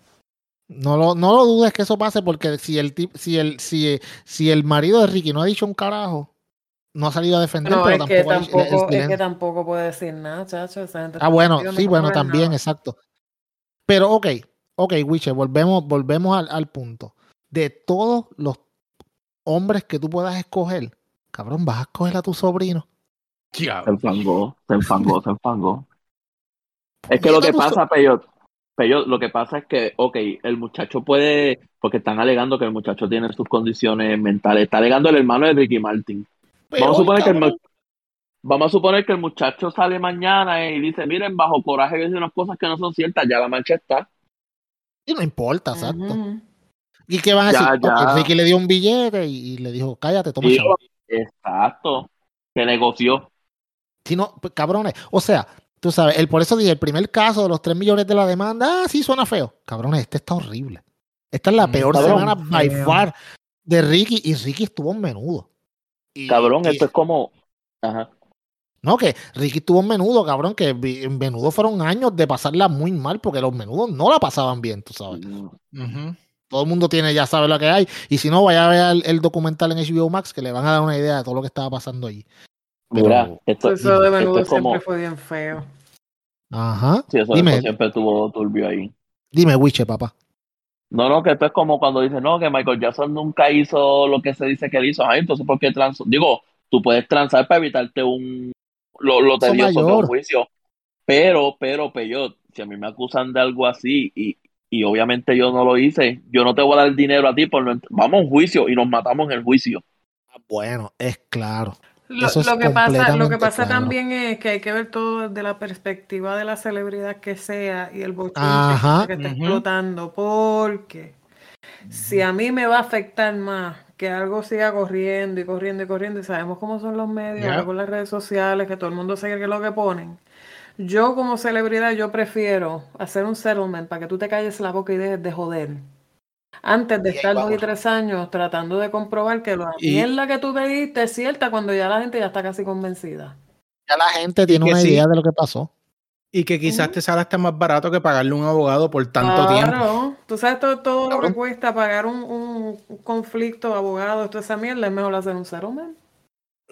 No lo, no lo dudes que eso pase porque si el tip, si el, si, si el marido de Ricky no ha dicho un carajo, no ha salido a defender, No, pero es que tampoco, dicho- tampoco, es que tampoco puede decir nada, chacho. Esa gente Ah, bueno, sí, bueno, también, nada. exacto. Pero ok, ok, Wiche, volvemos, volvemos al, al punto. De todos los hombres que tú puedas escoger, cabrón, vas a escoger a tu sobrino. Se enfangó, se enfangó, se enfangó. Es que lo que tu so- pasa, Peyot, Peyot, lo que pasa es que, ok, el muchacho puede, porque están alegando que el muchacho tiene sus condiciones mentales. Está alegando el hermano de Ricky Martin. Vamos a suponer que el, vamos a suponer que el muchacho sale mañana y dice, miren, bajo coraje dice unas cosas que no son ciertas, ya la mancha está. Y no importa, exacto. ¿Y qué vas a Ya, decir? ya. Ricky le dio un billete y, y le dijo, cállate, toma chavo. exacto. Se negoció. Si no, pues, cabrones, o sea, tú sabes, el, por eso dije, el primer caso de los 3 millones de la demanda, ah, sí, suena feo. Cabrones, este está horrible. Esta es la Mm, peor cabrón. semana by far de Ricky y Ricky estuvo en menudo. Y- Cabrón, y- esto es como... Ajá. No, que Ricky estuvo en menudo, cabrón, que en menudo fueron años de pasarla muy mal porque los menudos no la pasaban bien, tú sabes. Todo el mundo tiene, ya sabe lo que hay. Y si no, vaya a ver el, el documental en HBO Max que le van a dar una idea de todo lo que estaba pasando allí. Pero- Mira, esto, Eso de esto menudo es como... siempre fue bien feo. Ajá. Sí, eso, Dime. eso siempre estuvo turbio ahí. Dime, Wiche, papá. No, no, que esto es como cuando dicen, no, que Michael Jackson nunca hizo lo que se dice que él hizo. Ay, entonces, ¿por qué transó? Digo, tú puedes transar para evitarte un... Lo, lo tedioso de un juicio. Pero, pero, Peyot, si a mí me acusan de algo así y, y obviamente yo no lo hice, yo no te voy a dar dinero a ti por no... Vamos a un juicio y nos matamos en el juicio. bueno, es claro. Lo, es lo que pasa, lo que pasa claro. también es que hay que ver todo desde la perspectiva de la celebridad que sea y el bochinche Ajá. que está explotando, porque si a mí me va a afectar más que algo siga corriendo y corriendo y corriendo, y sabemos cómo son los medios, ahora con las redes sociales, que todo el mundo sigue que lo que ponen. Yo como celebridad, yo prefiero hacer un settlement para que tú te calles la boca y dejes de joder. Antes de Y estar dos y tres años tratando de comprobar que la Y- mierda que tú te diste es cierta cuando ya la gente ya está casi convencida. Ya la gente tiene que una sí. idea de lo que pasó. Y que quizás te sale hasta más barato que pagarle a un abogado por tanto tiempo. Tú sabes todo, todo lo que cuesta pagar un, un conflicto, abogado, toda esa mierda, es mejor hacer un settlement.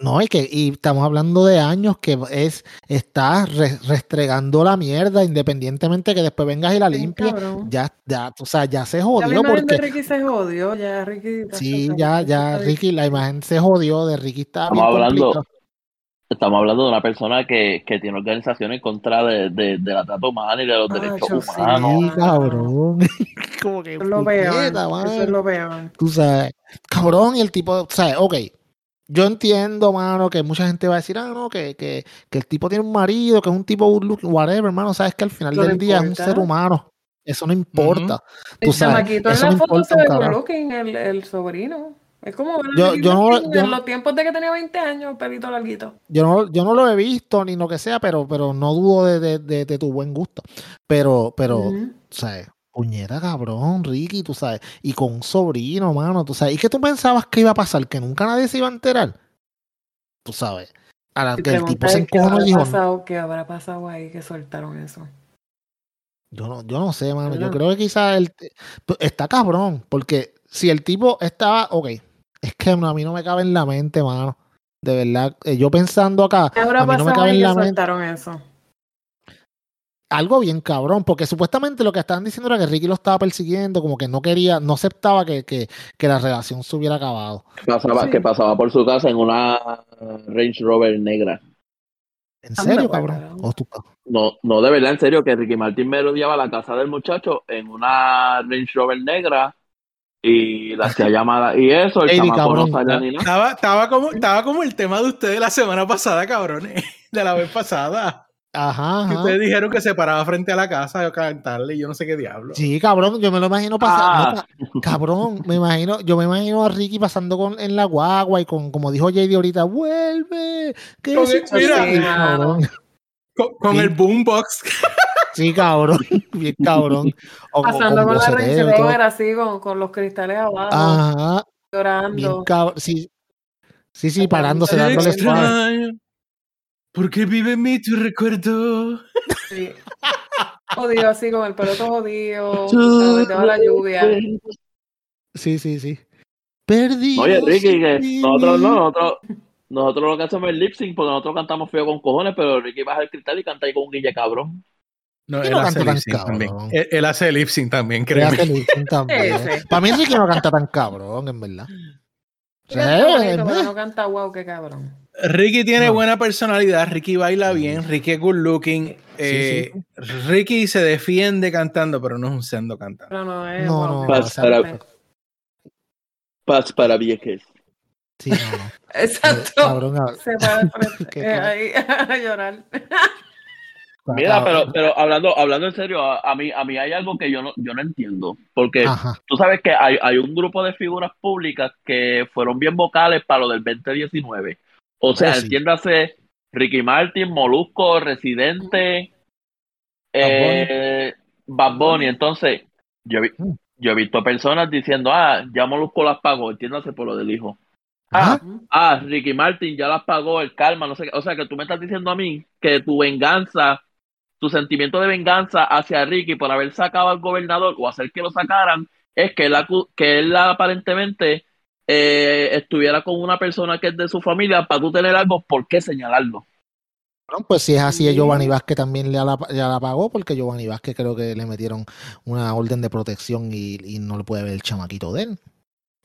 No, y que y estamos hablando de años que es está re- restregando la mierda, independientemente que después vengas y la limpies. Ya, ya, o sea, ya se Ya la jodió imagen de porque Ricky se jodió, ya Ricky. sí, ya, ya Ricky, la imagen se jodió de Ricky estaba Estamos bien hablando, complicado. Estamos hablando de una persona que, que tiene organización en contra de, de, de la trata humana y de los derechos humanos. Sí, cabrón. [laughs] Como que Eso es lo peor. Eso es lo peor. Tú sabes, cabrón, y el tipo, o sea, ok, yo entiendo, mano, que mucha gente va a decir, ah, no, que, que, que el tipo tiene un marido, que es un tipo good looking, whatever, hermano, sabes que al final del día es un ser humano. Eso no importa. Tú El sabes, chamaquito en eso la no foto importa se ve looking, el, el sobrino. Es como Yo- Ricky yo no- Martin yo- en los tiempos de que tenía 20 años, pelito larguito. Yo no, yo no lo he visto ni lo que sea, pero, pero no dudo de, de, de- de tu buen gusto. Pero, pero, Ujú. ¿sabes? Puñeta, cabrón, Ricky, tú sabes. Y con un sobrino, mano, tú sabes. ¿Y qué tú pensabas que iba a pasar? ¿Que nunca nadie se iba a enterar? Tú sabes. A la que el tipo se encojonó y dijo, pasado, ¿Qué habrá pasado ahí que soltaron eso? yo no, yo no sé, mano. Yo creo que quizás el, está cabrón, porque si el tipo estaba, ok, es que no, a mí no me cabe en la mente, mano. De verdad, eh, yo pensando acá, ¿Qué habrá a mí no me cabe en la mente. eso? algo bien cabrón, porque supuestamente lo que estaban diciendo era que Ricky lo estaba persiguiendo, como que no quería, no aceptaba que, que, que la relación se hubiera acabado. Pasaba, Sí. Que pasaba por su casa en una Range Rover negra. ¿En Anda, serio, cabrón? cabrón. O tú- No, no, de verdad, en serio, que Ricky Martin me rodeaba la casa del muchacho en una Range Rover negra y la hacía llamada y eso, el chamaco cabrón. no salía ni nada. Estaba, estaba, como, estaba como el tema de ustedes la semana pasada, cabrones. [laughs] De la vez pasada. Ajá, Que ustedes dijeron que se paraba frente a la casa a cantarle y yo no sé qué diablo. Sí, cabrón, yo me lo imagino pasar. Ah. no, cabrón, me imagino, yo me imagino a Ricky pasando con, en la guagua y con, como dijo JD ahorita, vuelve. ¿Qué Con es el- eso?" mira. Con, con el boombox. [laughs] Sí, cabrón, [laughs] bien cabrón. O, o Pasando con la y todo. Rover así, con, con los cristales abajo, Ajá, llorando. Sí, sí, sí, parándose, dándole extraño. Porque vive en mí tu recuerdo. Sí. Jodido así, con el pelo todo jodido, de la lluvia. Sí, sí, sí. Perdido. Oye, Ricky, que nosotros no, nosotros, nosotros lo que hacemos es lip sync porque nosotros cantamos feo con cojones, pero Ricky baja el cristal y canta ahí con un guille cabrón. No, él no hace canto tan lip sync también. cabrón. Él, él hace lip sync también, Voy a créeme. hacer lip [laughs] también. Sí, sí. Para mí Ricky no canta tan cabrón, en verdad. Sí, canta bonito, Eh, pero no canta wow, qué cabrón. Ricky tiene No. buena personalidad, Ricky baila Sí. bien, Ricky es good looking. eh, Ricky se defiende cantando, pero no es un sendo cantante. Pero no es No, no, me Para, paz para viejes. Sí, no, no. [laughs] Exacto. Cabrón, Se frente, [laughs] Qué eh, ahí a llorar. Mira, pero, pero hablando, hablando en serio, a, a mí, a mí hay algo que yo no, yo no entiendo. Porque Ajá. tú sabes que hay, hay un grupo de figuras públicas que fueron bien vocales para lo del 2019. O sea, Oh, sí. entiéndase Ricky Martin, Molusco, Residente, eh, Bad Bunny. Entonces, yo, vi- Mm. yo he visto personas diciendo, ah, ya Molusco las pagó, entiéndase por lo del hijo. Ah, ah, Ricky Martin ya las pagó, el karma, no sé qué. O sea, que tú me estás diciendo a mí que tu venganza, tu sentimiento de venganza hacia Ricky por haber sacado al gobernador o hacer que lo sacaran, es que él, acu- que él aparentemente eh, estuviera con una persona que es de su familia para tú tener algo, ¿por qué señalarlo? Bueno, pues si es así, Sí. Giovanni Vázquez también ya la, ya la pagó, porque Giovanni Vázquez creo que le metieron una orden de protección y, y no le puede ver el chamaquito de él.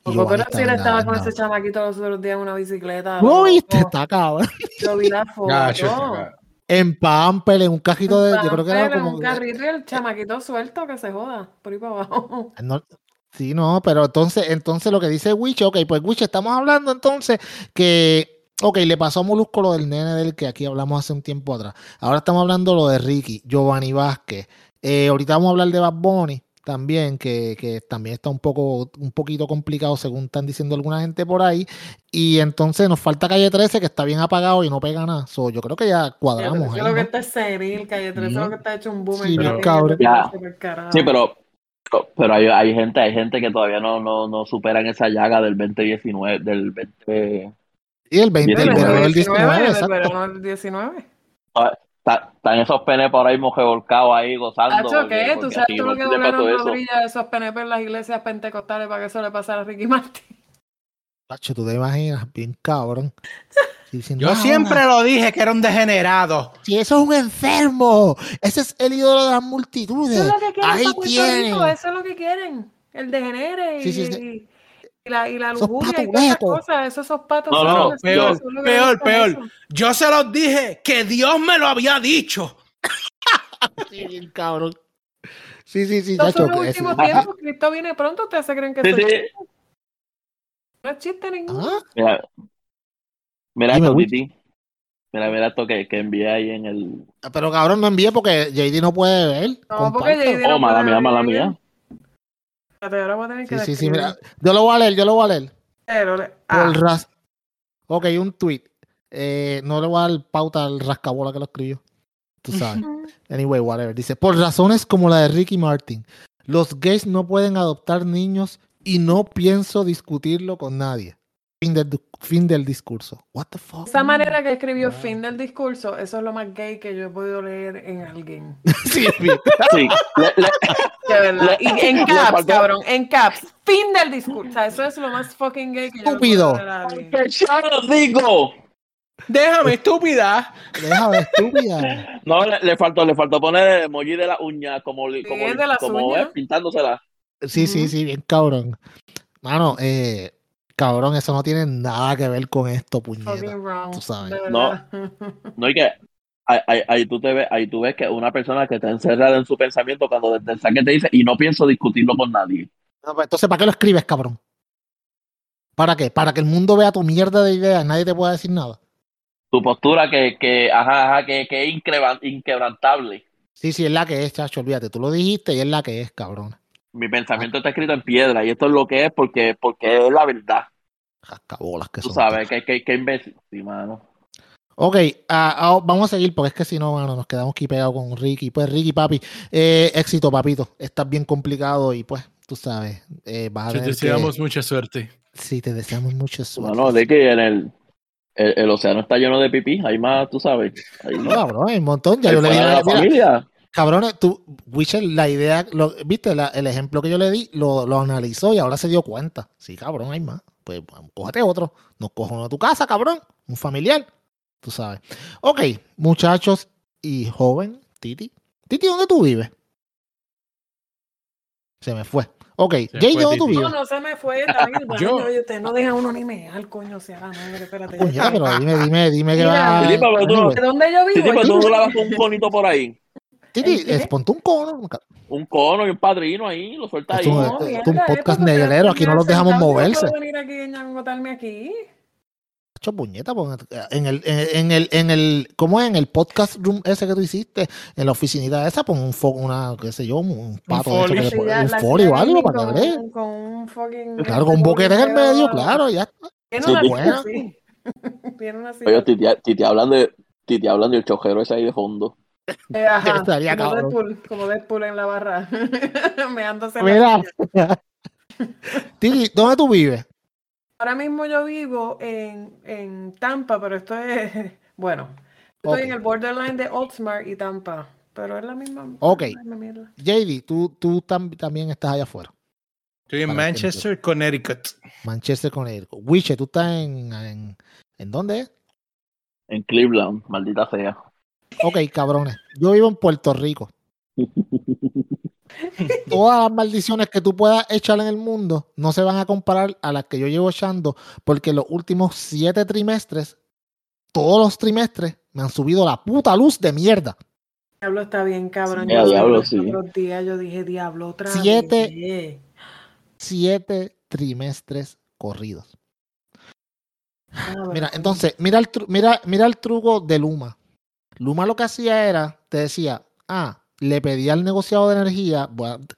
Pero si él estaba con ese chamaquito los otros días en una bicicleta. ¿No viste? Está cabrón. Yo vi la foto. En Pamper, en un cajito de. Yo creo que era como. un carrito y el chamaquito suelto que se joda por ahí para abajo. No, Sí, no, pero entonces, entonces lo que dice Witch, ok, pues Witch, estamos hablando entonces que, ok, le pasó a Molusco lo del nene del que aquí hablamos hace un tiempo atrás. Ahora estamos hablando lo de Ricky, Giovanni Vázquez. Eh, ahorita vamos a hablar de Bad Bunny también, que, que también está un poco, un poquito complicado según están diciendo alguna gente por ahí. Y entonces nos falta Calle 13, que está bien apagado y no pega nada. So, yo creo que ya cuadramos. Yo creo ¿no? que está senil, Calle 13 Sí. lo que está hecho un boom. Sí, Calle cabrón. 13, Ya. Sí, pero, pero, pero hay, hay gente, hay gente que todavía no, no, no superan esa llaga del 2019, del 20. Y el 20, el Del verano del 19, 19, del exacto. verano del 19. Está- Están esos penes por ahí revolcados ahí gozando. Hacho, porque- ¿qué? ¿Tú porque sabes aquí todo no lo que doblaron eso. rodillas de esos PNP en las iglesias pentecostales para que eso le pasara a Ricky Martin? Tacho, tú te imaginas, bien cabrón. Sí, diciendo, Yo "Ah, siempre lo dije que era un degenerado. Si eso es un enfermo, ese es el ídolo de las multitudes. Eso es lo que quieren Ahí tienen. Rico, eso es lo que quieren. El degenere Sí, y, sí, sí. y- y la, y la lujuria y todas esas cosas. Esos, esos patos. No, son no, los- peor, peor, peor. eso. Yo se los dije que Dios me lo había dicho. Sí, cabrón. Sí, sí, sí, son los últimos tiempos. Cristo viene pronto. ¿Ustedes se creen que Sí, es sí. No es chiste ninguno. Ah, Mira, mira esto. Titi. Mira, mira esto que, que envié ahí en el. Pero cabrón, no envíe porque JD no puede ver. No, porque Comparte. JD Oh, no mala puede mía, mala mía. Espérate, ahora voy a tener que Sí, sí, mira. Yo lo voy a leer, yo lo voy a leer. Le- ah, Por ras- Ok, un tweet. Eh, no le voy a dar pauta al rascabola que lo escribió. Tú sabes. Anyway, whatever. Dice, por razones como la de Ricky Martin, los gays no pueden adoptar niños y no pienso discutirlo con nadie. Fin del, fin del discurso. What the fuck? Esa manera que escribió fin del discurso, eso es lo más gay que yo he podido leer en alguien. [laughs] Sí. Sí. De verdad. Y en caps, cabrón, en caps. Fin del discurso. O sea, eso es lo más fucking gay que yo he Estúpido. ¡Que ya lo digo! Déjame, estúpida. Déjame, estúpida. No, le, le faltó, le faltó poner el emoji de la uña, como, Sí, como, es de las como uñas. es, pintándosela. Sí, sí, sí, bien cabrón. Mano, eh, cabrón, eso no tiene nada que ver con esto, puñeta. Tú sabes. No. [laughs] No, y que ahí, ahí, ahí tú te ves, ahí tú ves que una persona que está encerrada en su pensamiento cuando desde el saque te dice, y no pienso discutirlo con nadie. No, pues, entonces, ¿para qué lo escribes, cabrón? ¿Para qué? Para que el mundo vea tu mierda de ideas, nadie te pueda decir nada. Tu postura que, que ajá, ajá, que, que es inquebrantable. Sí, sí, es la que es, chacho, olvídate. Tú lo dijiste y es la que es, cabrón. Mi pensamiento está escrito en piedra y esto es lo que es porque, porque es la verdad. Jascabolas que Tú son. sabes, que, que, que imbécil. Sí, mano. Ok, ah, vamos a seguir porque es que si no, mano, nos quedamos aquí pegados con Ricky. Pues Ricky, papi, eh, éxito, papito. Estás bien complicado y pues, tú sabes, eh, vas a Te deseamos que... mucha suerte. Sí, te deseamos mucha suerte. Bueno, de que en el, el, el océano está lleno de pipí, hay más, tú sabes. Ahí, No, cabrón, hay un montón. Ya yo le fuera di de la- familia. Cabrones, tú, Witcher, la idea, lo, viste, La- el ejemplo que yo le di, lo, lo analizó y ahora se dio cuenta. Sí, cabrón, hay más. Pues cógete otro. No cojo uno de tu casa, cabrón. Un familiar. Tú sabes. Ok, muchachos y joven, Titi. Titi, ¿dónde tú vives? Se me fue. Ok, Se Jay, fue, ¿dónde tú Titi. vives? No, no se me fue. Está bien, [laughs] Yo- oye, usted no deja uno ni mear, coño, sea la madre, espérate. está. pero dime, dime, dime que va. Titi, pero tú no- Anyway. ¿De dónde yo vivo? pues Yo- tú lavas un conito por ahí. Titi, ponte un cono. Un cono y un padrino ahí, lo suelta ahí. No, es un eh, podcast negrero, aquí no los dejamos moverse. puedo venir aquí y engotarme aquí. Hecho puñeta, en el, en, en el, en el, ¿cómo es? En el podcast room ese que tú hiciste, en la oficinita esa, pon un fo- una, qué sé yo, un, un pato de folio. que le un folio o algo para que con, un- con un fucking. Claro, con un boquete en el medio, claro, ya está. Tiene Sí, una sí. silla así. [laughs] Tiene una silla. Oye, Titi, Titi hablan de, Titi hablan del chojero ese ahí de fondo. Eh, ajá, Estaría como cabrón. Deadpool, como Deadpool en la barra. [laughs] Meándose en la Mira. [laughs] Titi, ¿dónde tú vives? Ahora mismo yo vivo en, en Tampa, pero esto es. [laughs] Bueno, estoy Ok. en el borderline de Oldsmar y Tampa. Pero es la misma. Ok. la misma mierda. JD, tú, tú tam- también estás allá afuera. Estoy en Manchester, Connecticut. Manchester con él. Wiche, tú estás en, en, ¿en dónde es? En Cleveland, maldita sea. Ok, cabrones. Yo vivo en Puerto Rico. [laughs] Todas las maldiciones que tú puedas echar en el mundo no se van a comparar a las que yo llevo echando, porque los últimos siete trimestres, todos los trimestres, me han subido la puta luz de mierda. Diablo está bien, cabrón. Sí, Yo diablo, los sí. días yo dije, diablo, otra Siete- vez. siete trimestres corridos. Ah, Mira, entonces, mira el, tru- mira, mira el truco de Luma. Luma lo que hacía era, te decía, ah, le pedía al negociado de energía,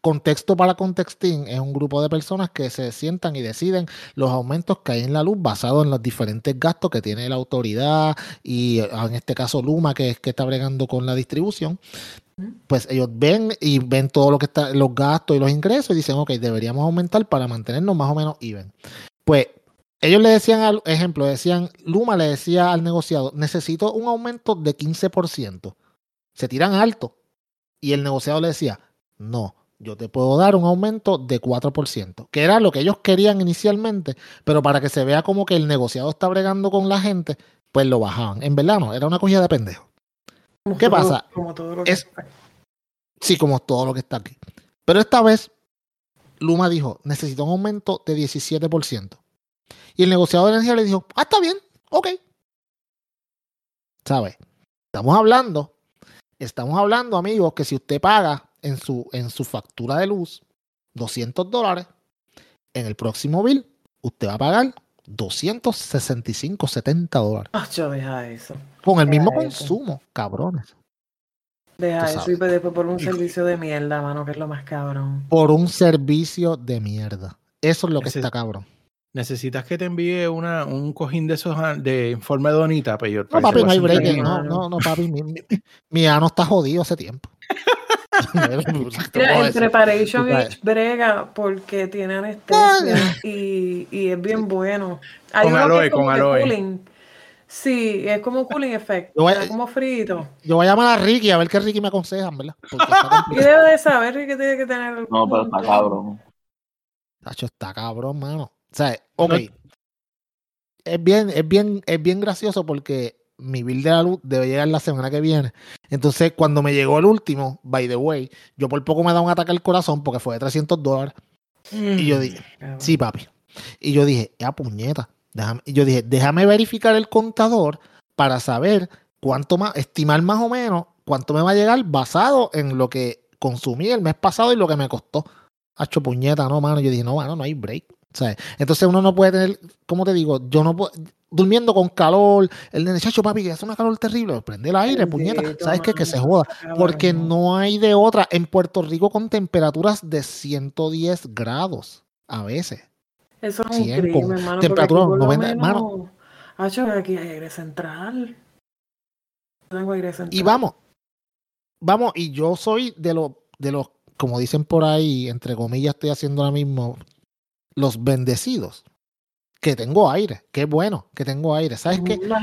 contexto para contexting, es un grupo de personas que se sientan y deciden los aumentos que hay en la luz basado en los diferentes gastos que tiene la autoridad y eh, en este caso Luma, que es que está bregando con la distribución. Pues ellos ven y ven todo lo que está, los gastos y los ingresos y dicen, ok, deberíamos aumentar para mantenernos más o menos even. Pues ellos le decían, al ejemplo, decían, Luma le decía al negociado, necesito un aumento de 15%. Se tiran alto. Y el negociado le decía, no, yo te puedo dar un aumento de 4%, que era lo que ellos querían inicialmente, pero para que se vea como que el negociado está bregando con la gente, pues lo bajaban. En verdad no, era una cogida de pendejo. Como ¿qué todo- pasa? Como todo lo que Es- Sí, como todo lo que está aquí. Pero esta vez, Luma dijo, necesito un aumento de 17%. Y el negociador de energía le dijo, ah, está bien, ok. ¿Sabes? Estamos hablando, estamos hablando, amigos, que si usted paga en su, en su factura de luz 200 dólares, en el próximo bill, usted va a pagar 265, 70 dólares. Ah, yo deja eso. Con el mismo eso. consumo, cabrones. Deja eso y pues después por un servicio de mierda, mano, que es lo más cabrón. Por un servicio de mierda. Eso es lo que Ese- está cabrón. Necesitas que te envíe una, un cojín de esos ah, de informe de donita, Peyor. No, para papi, no hay break. No, no, no, papi. Mi, mi, mi ano está jodido hace tiempo. [laughs] Mira, el Preparation. Age brega porque tiene anestesia y, y es bien bueno. Hay Con aloe, con aloe. cooling. Sí, es como cooling effect. Yo voy a- está como frito. Yo voy a llamar a Ricky a ver qué Ricky me aconsejan, ¿verdad? [laughs] De saber que tiene que tener No, pero está cabrón. Tacho, está cabrón, mano. O sea, ok. No. Es bien, es bien, es bien gracioso porque mi bill de la luz debe llegar la semana que viene. Entonces, cuando me llegó el último, by the way, yo por poco me da un ataque al corazón porque fue de 300 dólares. Y yo dije, Cabrón. Sí, papi. Y yo dije, ya puñeta. Déjame, y yo dije, déjame verificar el contador para saber cuánto más, estimar más o menos cuánto me va a llegar basado en lo que consumí el mes pasado y lo que me costó. Hacho puñeta, no, mano. Yo dije, no, mano, no hay break. ¿Sabes? Entonces uno no puede tener, ¿cómo te digo? Yo no puedo, durmiendo con calor, el nene, chacho, papi, que hace una calor terrible, prende el aire, puñeta. ¿Sabes qué? Que se joda. Porque no hay de otra. En Puerto Rico con temperaturas de 110 grados a veces. Eso es un Cien, crimen, con hermano. temperatura porque aquí por lo 90, hermano. Hacho, aquí hay aire central. Tengo aire central. Y vamos, vamos, y yo soy de los, de los, como dicen por ahí, entre comillas, estoy haciendo ahora mismo, los bendecidos. Que tengo aire, qué bueno que tengo aire. ¿Sabes qué? Que No,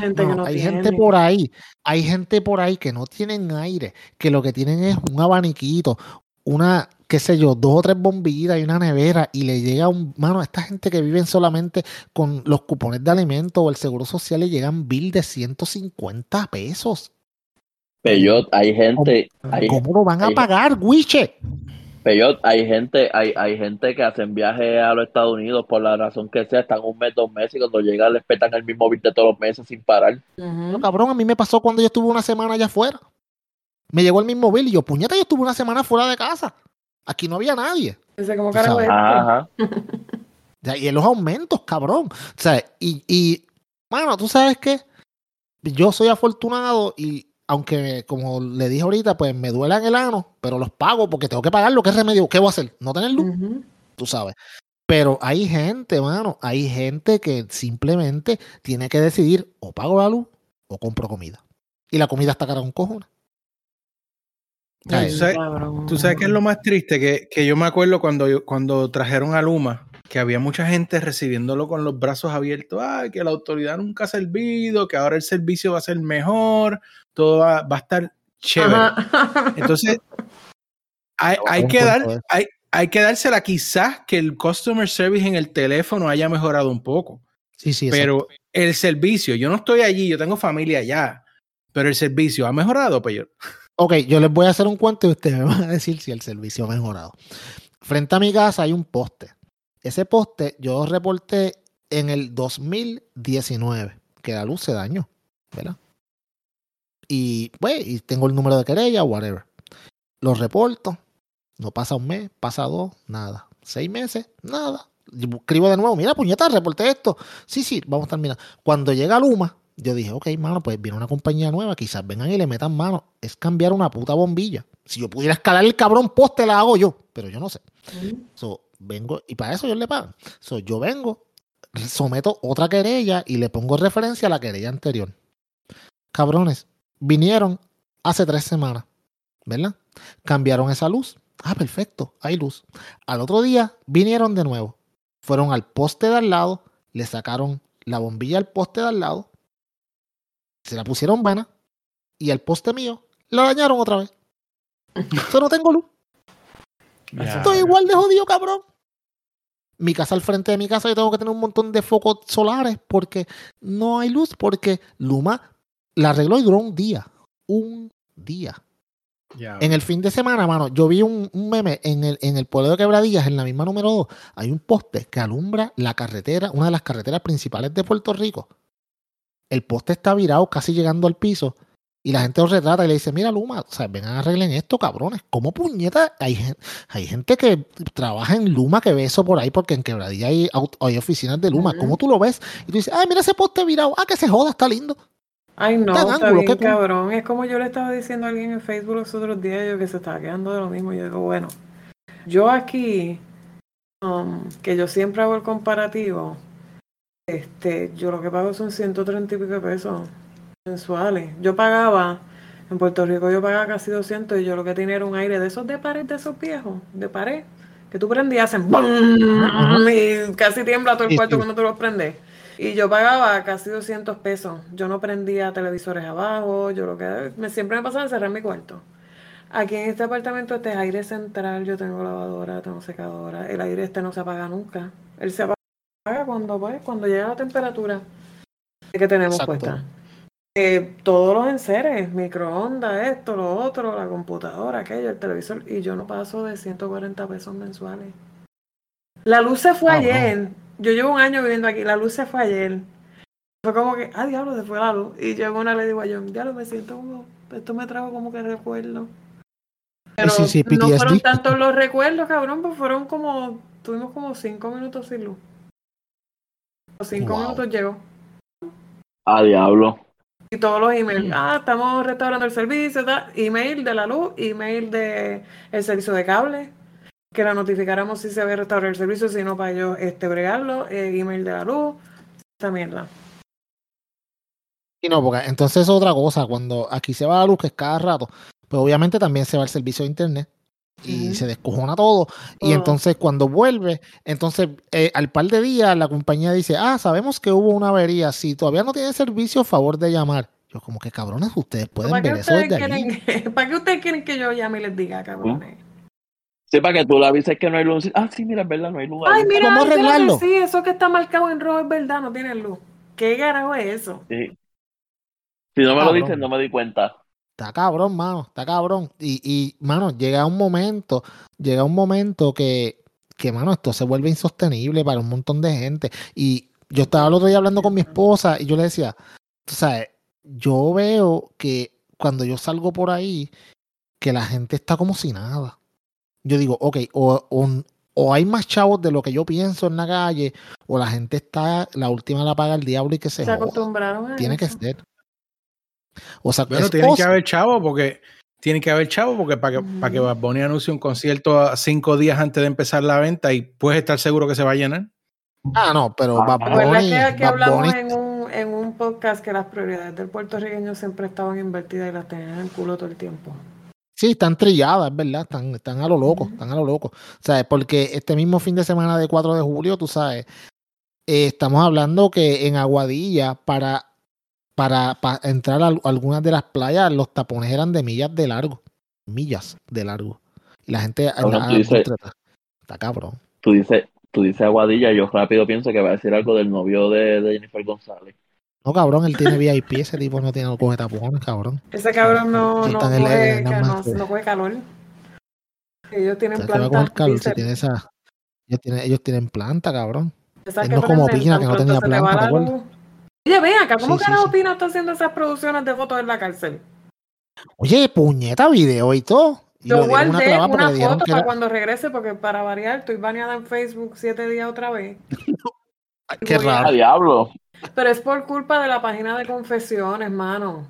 hay tiene. gente por ahí, hay gente por ahí que no tienen aire, que lo que tienen es un abaniquito, una, qué sé yo, dos o tres bombillitas y una nevera y le llega un, mano, a esta gente que viven solamente con los cupones de alimento o el seguro social le llegan bill de 150 pesos. Peyot, hay gente, hay, ¿Cómo lo van a pagar, Wiche? Peyot, hay gente, hay, hay gente que hacen viajes a los Estados Unidos por la razón que sea, están un mes, dos meses y cuando llegan les petan el mismo bill de todos los meses sin parar. No, cabrón, a mí me pasó cuando yo estuve una semana allá afuera. Me llegó el mismo bill y yo, puñeta, yo estuve una semana fuera de casa. Aquí no había nadie. Dice, ¿cómo Tú carajo sabes. es esto? Ajá, [laughs] Y en los aumentos, cabrón. O sea, y, y, mano, tú sabes qué? Yo soy afortunado y aunque, como le dije ahorita, pues me duele el ano, pero los pago porque tengo que pagar lo que es remedio. ¿Qué voy a hacer? No tener luz, Ujú. tú sabes. Pero hay gente, mano, hay gente que simplemente tiene que decidir o pago la luz o compro comida. Y la comida está cara con cojones. Ay, tú sabes-. ¿Tú sabes qué es lo más triste? Que, que yo me acuerdo cuando, yo- cuando trajeron a Luma, que había mucha gente recibiéndolo con los brazos abiertos. Ay, que la autoridad nunca ha servido, que ahora el servicio va a ser mejor, todo va, va a estar chévere. Ajá. Entonces, hay, que dar, de- hay, hay que dársela quizás que el customer service en el teléfono haya mejorado un poco. Sí, sí, pero el servicio, yo no estoy allí, yo tengo familia allá, pero el servicio ha mejorado, Peyor. Ok, yo les voy a hacer un cuento y ustedes me van a decir si el servicio ha mejorado. Frente a mi casa hay un poste. Ese poste yo reporté en el 2019, que la luz se dañó, ¿verdad? Y pues, y tengo el número de querella, whatever. Lo reporto, no pasa un mes, pasa dos, nada. Seis meses, nada. Escribo de nuevo, mira, puñeta, reporté esto. Sí, sí, vamos a terminar. Cuando llega Luma, yo dije, ok, mano, pues viene una compañía nueva, quizás vengan y le metan mano. Es cambiar una puta bombilla. Si yo pudiera escalar el cabrón poste, la hago yo, pero yo no sé. So, vengo, y para eso yo le pago. So, yo vengo, someto otra querella y le pongo referencia a la querella anterior. Cabrones, vinieron hace tres semanas, ¿verdad? Cambiaron esa luz. Ah, perfecto, hay luz. Al otro día vinieron de nuevo. Fueron al poste de al lado, le sacaron la bombilla al poste de al lado, se la pusieron vana y al poste mío la dañaron otra vez. [laughs] Yo no tengo luz. Ya. Estoy igual de jodido, cabrón. Mi casa al frente de mi casa, yo tengo que tener un montón de focos solares porque no hay luz, porque Luma la arregló y duró un día. Un día. En el fin de semana, mano, yo vi un, un meme en el, en el pueblo de Quebradillas, en la misma número 2, hay un poste que alumbra la carretera, una de las carreteras principales de Puerto Rico. El poste está virado, casi llegando al piso, y la gente lo retrata y le dice, mira Luma, o sea, vengan arreglen esto, cabrones. ¿Cómo puñeta? Hay, hay gente que trabaja en Luma que ve eso por ahí, porque en Quebradilla hay, hay oficinas de Luma. ¿Cómo tú lo ves? Y tú dices, ay, mira ese poste virado. Ah, que se joda, está lindo. Ay, no, está ángulo, bien, cabrón. Es como yo le estaba diciendo a alguien en Facebook los otros días, yo que se estaba quedando de lo mismo. Yo digo, bueno, yo aquí, um, que yo siempre hago el comparativo, este, yo lo que pago son 130 y pico de pesos mensuales. Yo pagaba, en Puerto Rico yo pagaba casi 200 y yo lo que tenía era un aire de esos de pared, de esos viejos, de pared, que tú prendías, hacen ¡bum! y casi tiembla todo el cuarto cuando tú los prendes. Y yo pagaba casi 200 pesos. Yo no prendía televisores abajo, yo lo que me, siempre me pasaba encerrar en mi cuarto. Aquí en este apartamento este es aire central, yo tengo lavadora, tengo secadora, el aire este no se apaga nunca. Él se apaga cuando pues, cuando llega la temperatura que tenemos Exacto. puesta. Eh, todos los enseres, microondas, esto, lo otro, la computadora, aquello, el televisor, y yo no paso de 140 pesos mensuales. La luz se fue Ah, ayer. Yo llevo un año viviendo aquí, la luz se fue ayer. Fue como que, ah, diablo, se fue la luz. Y yo una le digo a John, diablo, me siento como, esto me trajo como que recuerdo. Pero sí, sí, no fueron tantos los recuerdos, cabrón, pues fueron como, tuvimos como cinco minutos sin luz. Los cinco Wow. minutos llegó. A diablo. Y todos los emails, ah, estamos restaurando el servicio, tal. email de la luz, email de el servicio de cable, que la notificáramos si se había restaurado el servicio, si no para ellos este, bregarlo, eh, email de la luz, esta mierda. Y no, porque entonces es otra cosa. Cuando aquí se va la luz, que es cada rato, pues obviamente también se va el servicio de internet y Ujú. se descojona todo. Y Todo. entonces cuando vuelve, entonces eh, al par de días la compañía dice, ah, sabemos que hubo una avería. Si todavía no tiene servicio, favor de llamar. Yo como que cabrones, ustedes pueden ¿Para qué, ver eso desde quieren [laughs] ¿Para qué ustedes quieren que yo llame y les diga, cabrones? Sí, para que tú le avises que no hay luz. Ah, sí, mira, es verdad, no hay luz. Ay, mira, espérate, arreglarlo. sí, eso que está marcado en rojo es verdad, no tiene luz. ¿Qué carajo es eso? Sí. Si no me lo dicen, no me di cuenta. Está cabrón, mano, está cabrón. Y, y, mano, llega un momento, llega un momento que, que, mano, esto se vuelve insostenible para un montón de gente. Y yo estaba el otro día hablando con mi esposa y yo le decía, tú sabes, yo veo que cuando yo salgo por ahí, que la gente está como si nada. Yo digo, ok, o, o, o hay más chavos de lo que yo pienso en la calle, o la gente está, la última la paga el diablo y que se Se joda. acostumbraron a Tiene que eso. ser. O sea, Bueno, tiene que haber chavo porque tiene que haber chavo porque para que, Ujú. para que Bad Bunny anuncie un concierto a cinco días antes de empezar la venta y puedes estar seguro que se va a llenar. Ah, no, pero Ah, Bad ¿te ¿Recuerdas Bunny, que, que Bad hablamos Bunny- en un, en un podcast que las prioridades del puertorriqueño siempre estaban invertidas y las tenían en el culo todo el tiempo? Sí, están trilladas, es verdad, están, están a lo loco, están a lo loco. ¿Sabes? Porque este mismo fin de semana de 4 de julio, tú sabes, eh, estamos hablando que en Aguadilla, para, para, para entrar a al- algunas de las playas, los tapones eran de millas de largo. Millas de largo. Y la gente tú dices- Está cabrón. Tú dices, tú dices Aguadilla, yo rápido pienso que va a decir algo del novio de, de Jennifer González. No, cabrón, él tiene VIP, ese tipo no tiene no coge tapones, cabrón. Ese cabrón no, no, coge, ca- no, coge calor. Ellos tienen O sea, que va a calor si tiene esa. Ellos tienen, ellos tienen planta, cabrón. Él que no como prenden Pina, que no tenía planta. Oye, ven acá, ¿cómo Sí, carajo sí. Pina está haciendo esas producciones de fotos en la cárcel? Oye, puñeta, video y todo. Y Yo guardé una foto para era- cuando regrese, porque para variar estoy baneada en Facebook siete días otra vez. [laughs] Qué a- raro. diablo. Pero es por culpa de la página de confesiones, mano.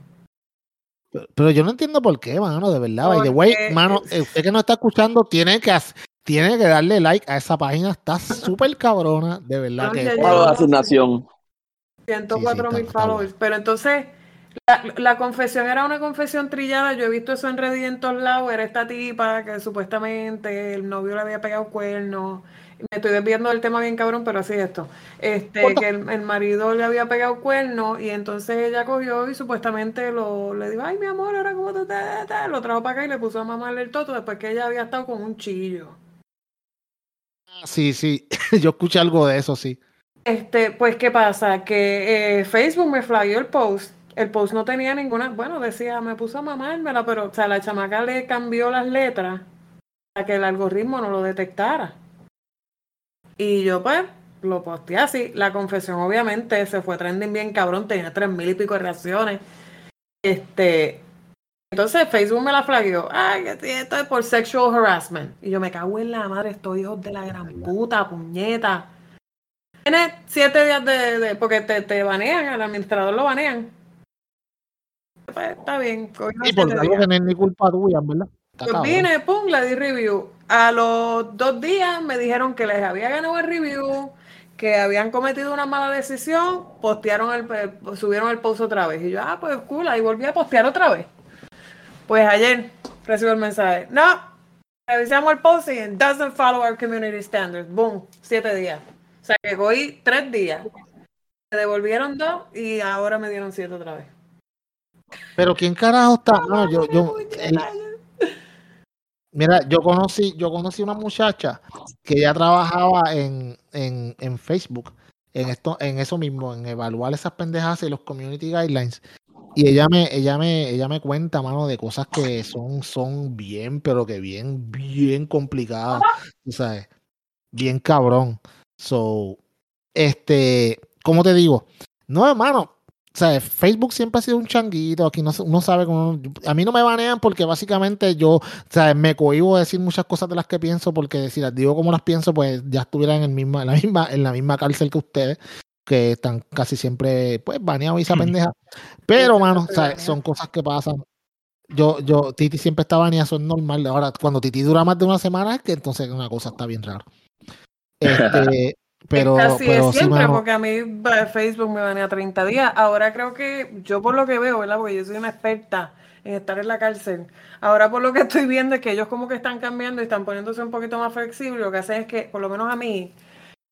Pero yo no entiendo por qué, mano, de verdad. By the way, mano, eh, usted que no está escuchando tiene que tiene que darle like a esa página. Está súper cabrona, de verdad. No, que yo- asignación. 104 Sí, sí, mil está- está followers. Pero entonces, la, la confesión era una confesión trillada. Yo he visto eso en Reddit en todos lados. Era esta tipa que supuestamente el novio le había pegado cuernos. Me estoy desviando del tema bien cabrón, pero así es esto. Este, que el, el marido le había pegado cuernos y entonces ella cogió y supuestamente lo, le dijo, ay mi amor, ahora cómo te lo trajo para acá y le puso a mamarle el toto después que ella había estado con un chillo. Sí, sí. [laughs] Yo escuché algo de eso, sí. Este, pues, ¿qué pasa? Que eh, Facebook me flagueó el post. El post no tenía ninguna, bueno, decía, me puso a mamármela, pero, o sea, la chamaca le cambió las letras para que el algoritmo no lo detectara. Y yo, pues, lo posteé así. La confesión, obviamente, se fue trending bien cabrón, tenía tres mil y pico de reacciones. Este, entonces Facebook me la flagueó. Ay, esto es por sexual harassment. Y yo me cago en la madre, estoy hijos de la gran puta, puñeta. Tienes siete días de, de- porque te, te banean, al administrador lo banean. Pues, está bien, Y por algo que no es ni culpa tuya, ¿verdad? Pues vine, pum, le di review. A los dos días me dijeron que les había ganado el review, que habían cometido una mala decisión, postearon el, el- subieron el post otra vez. Y yo, ah, pues cool, ahí volví a postear otra vez. Pues ayer recibo el mensaje. No, revisamos el post y doesn't follow our community standards. Boom, siete días. O sea que cogí tres días. Me devolvieron dos y ahora me dieron siete otra vez. Pero quién carajo está. No, yo, yo, el- mira, yo conocí, yo conocí una muchacha que ya trabajaba en, en, en Facebook, en esto, en eso mismo, en evaluar esas pendejas y los community guidelines. Y ella me, ella me, ella me cuenta, mano, de cosas que son, son bien, pero que bien, bien complicadas. Tú sabes, bien cabrón. So, este, ¿cómo te digo? No, hermano, o sea, Facebook siempre ha sido un changuito, aquí no, se- uno sabe cómo... A mí no me banean porque básicamente yo, o sea, me cohibo de decir muchas cosas de las que pienso porque si las digo como las pienso, pues ya estuviera en, el misma, en, la, misma, en la misma cárcel que ustedes, que están casi siempre, pues, baneados y esa pendeja. Pero, mano, o sea, son cosas que pasan. Yo, yo, Titi siempre está baneada, eso es normal. Ahora, cuando Titi dura más de una semana, es que entonces una cosa está bien rara. [laughs] Este, pero, Así pero es siempre, porque a mí Facebook me banea 30 días. Ahora creo que, yo por lo que veo, ¿verdad? Porque yo soy una experta en estar en la cárcel. Ahora por lo que estoy viendo es que ellos como que están cambiando y están poniéndose un poquito más flexibles. Lo que hacen es que, por lo menos a mí,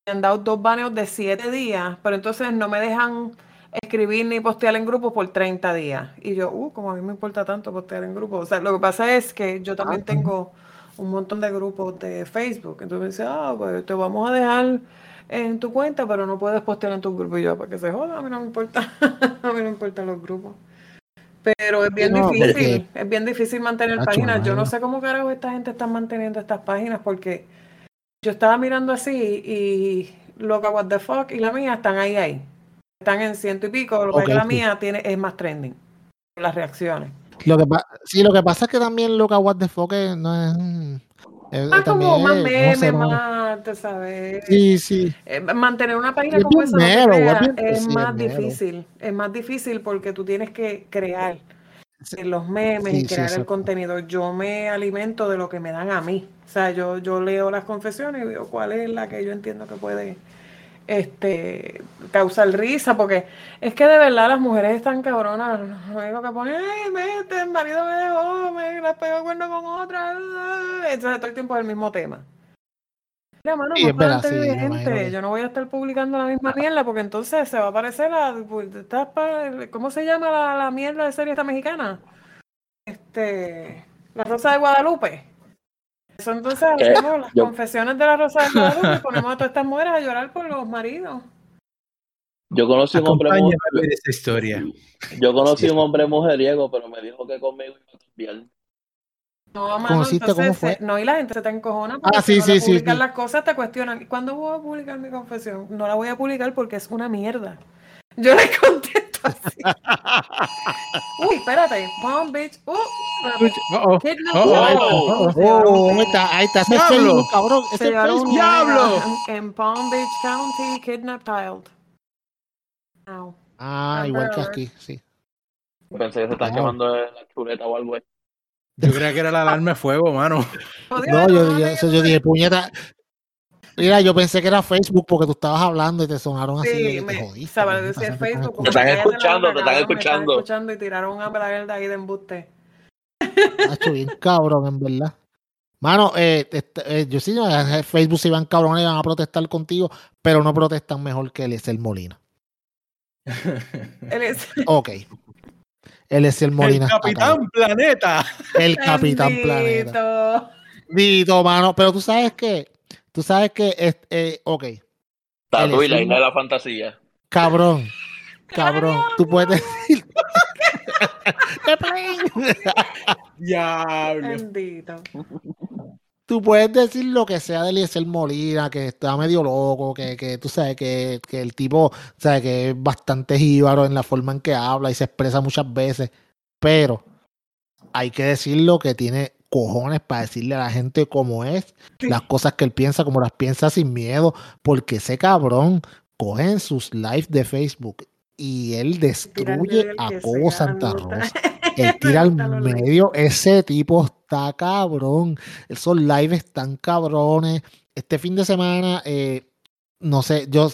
me han dado dos baneos de 7 días, pero entonces no me dejan escribir ni postear en grupos por 30 días. Y yo, uh, como a mí me importa tanto postear en grupos. O sea, lo que pasa es que yo también tengo un montón de grupos de Facebook. Entonces me dice, ah, pues te vamos a dejar en tu cuenta, pero no puedes postear en tu grupo. Y yo, para que se joda, a mí no me importa. [laughs] a mí no me importan los grupos. Pero es bien No, difícil, es bien difícil mantener Nacho, páginas. Yo no sé cómo carajo esta gente está manteniendo estas páginas porque yo estaba mirando así y loca what the fuck y la mía están ahí ahí. Están en ciento y pico, lo que Ok, es la sí. mía tiene, es más trending. Las reacciones. Lo que sí, lo que pasa es que también Loca What the Fuck no es. Eh, Más también como más es- no meme, sé, no- más, tú sabes. Sí, sí. Eh, mantener una página Es como esa no mero, crea, es más mero. difícil. Es más difícil porque tú tienes que crear Sí. los memes y crear el contenido. Yo me alimento de lo que me dan a mí. O sea, yo, yo leo las confesiones y veo cuál es la que yo entiendo que puede este causar risa, porque es que de verdad las mujeres están cabronas. Lo único que ponen, ay, mete, el marido me dejó, me la pegó cuerno con otra. Entonces todo el tiempo es el mismo tema. Mira, mano, Sí, que- Yo no voy a estar publicando la misma mierda porque entonces se va a parecer a. pues, ¿Cómo se llama la, la mierda de serie esta mexicana? Este. La Rosa de Guadalupe. Eso entonces ¿Qué? hacemos las Yo- confesiones de la Rosa de Guadalupe y ponemos a todas estas mujeres a llorar por los maridos. Yo conocí un hombre Acompáñame mu- a ver esta historia. yo conocí Sí. un hombre mujeriego, pero me dijo que conmigo iba a cambiar. No, mano, ¿Conociste entonces, cómo fue? se- no, y la gente se te encojona porque Ah, si sí, no sí, le sí, publican sí. las cosas, te cuestionan. ¿Cuándo voy a publicar mi confesión? No la voy a publicar porque es una mierda. Yo le contesto así. [laughs] Uy, espérate. Palm Beach. Uh, Oh, oh, llevaron Oh, un ahí está, Diablo. Cabrón. Se Ese es llevaron un. ¡Diablo! En, Palm Beach County, kidnapped child. Ow. Ah, igual que aquí, sí. Pensé que se están quemando la chuleta o algo. Yo creía que era la alarma de fuego, mano. No, yo, yo, yo dije, puñeta. Mira, yo pensé que era Facebook porque tú estabas hablando y te sonaron así. Sí, de que te me jodiste, sabe decir Facebook. Te están escuchando, te están me escuchando. escuchando y tiraron una bragueta ahí de embuste. Hacho, bien cabrón, en verdad. Mano, eh, este, eh, yo sí, en Facebook se iban cabrones y van a protestar contigo, pero no protestan mejor que Eliezer Molina. Él es Ok. Eliezer Molina. El Capitán. Planeta. El Capitán Planeta. Dito, mano, pero tú sabes que, tú sabes que, es- eh, ok, Tatu y la isla de la fantasía. cabrón, cabrón, tú puedes [laughs] decir. Diablo. Bendito. tú puedes decir lo que sea de Eliezer Molina, que está medio loco, que, que tú sabes que, que el tipo, sabes que es bastante jíbaro en la forma en que habla y se expresa muchas veces, pero hay que decirlo que tiene cojones para decirle a la gente cómo es, las cosas que él piensa, como las piensa sin miedo, porque ese cabrón coge en sus lives de Facebook y él destruye a Cobo Santa Rosa. [laughs] Él tira al medio. Ese tipo está cabrón. Esos lives están cabrones. Este fin de semana, eh, no sé, yo,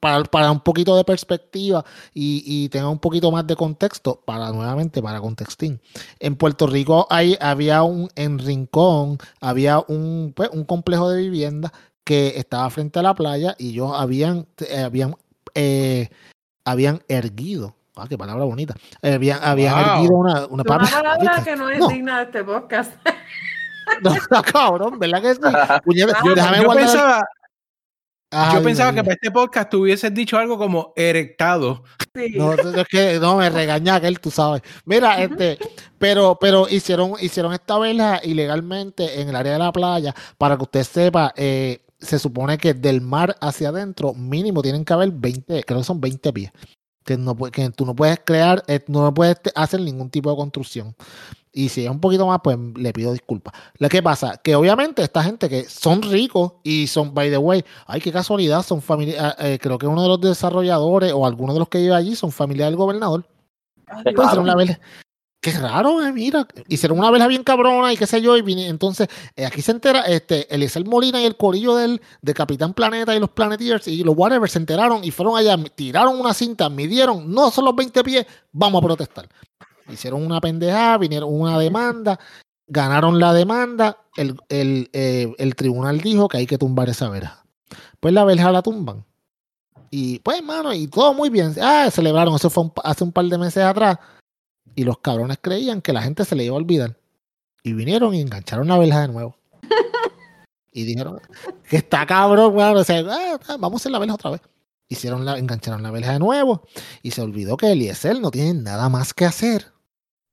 para, para un poquito de perspectiva y, y tenga un poquito más de contexto, para nuevamente, para contextín. En Puerto Rico hay, había un, en Rincón, había un, pues, un complejo de vivienda que estaba frente a la playa y ellos habían, eh, habían, eh, habían erguido. Ah, qué palabra bonita. Habían, habían Wow. erguido una, una Una papi- palabra ¿viste? [laughs] que no es No. digna de este podcast. [laughs] No, cabrón, ¿verdad que sí? [laughs] Déjame Yo guardar- pensaba, Yo pensaba que para este podcast tú hubieses dicho algo como erectado. Sí. No, es que no me regaña aquel, tú sabes. Mira, este, pero, pero hicieron, hicieron esta vela ilegalmente en el área de la playa. Para que usted sepa, eh, se supone que del mar hacia adentro, mínimo tienen que haber 20, creo que son 20 pies. Que, no, que tú no puedes crear, eh, no puedes hacer ningún tipo de construcción. Y si es un poquito más, pues le pido disculpas. Lo que pasa, que obviamente esta gente que son ricos y son, by the way, ay, qué casualidad, son familia, eh, creo que uno de los desarrolladores o algunos de los que vive allí son familia del gobernador. Ay, Pues una. Qué raro, eh, mira. Hicieron una vela bien cabrona y qué sé yo. Y entonces, eh, aquí se entera, este, Eliezer Molina y el corillo del, de Capitán Planeta y los Planeteers y los whatever se enteraron y fueron allá, tiraron una cinta, midieron, no son los 20 pies, vamos a protestar. Hicieron una pendejada, vinieron una demanda, ganaron la demanda, el, el, eh, el tribunal dijo que hay que tumbar esa verja. Pues la verja la tumban. Y pues, mano, y todo muy bien. Ah, celebraron, eso fue hace un par de meses atrás. Y los cabrones creían que la gente se le iba a olvidar. Y vinieron y engancharon la verja de nuevo. [laughs] y dijeron que está cabrón, weón. O sea, ah, ah, vamos a hacer la verja otra vez. Hicieron la, engancharon la verja de nuevo. Y se olvidó que Eliezer no tiene nada más que hacer.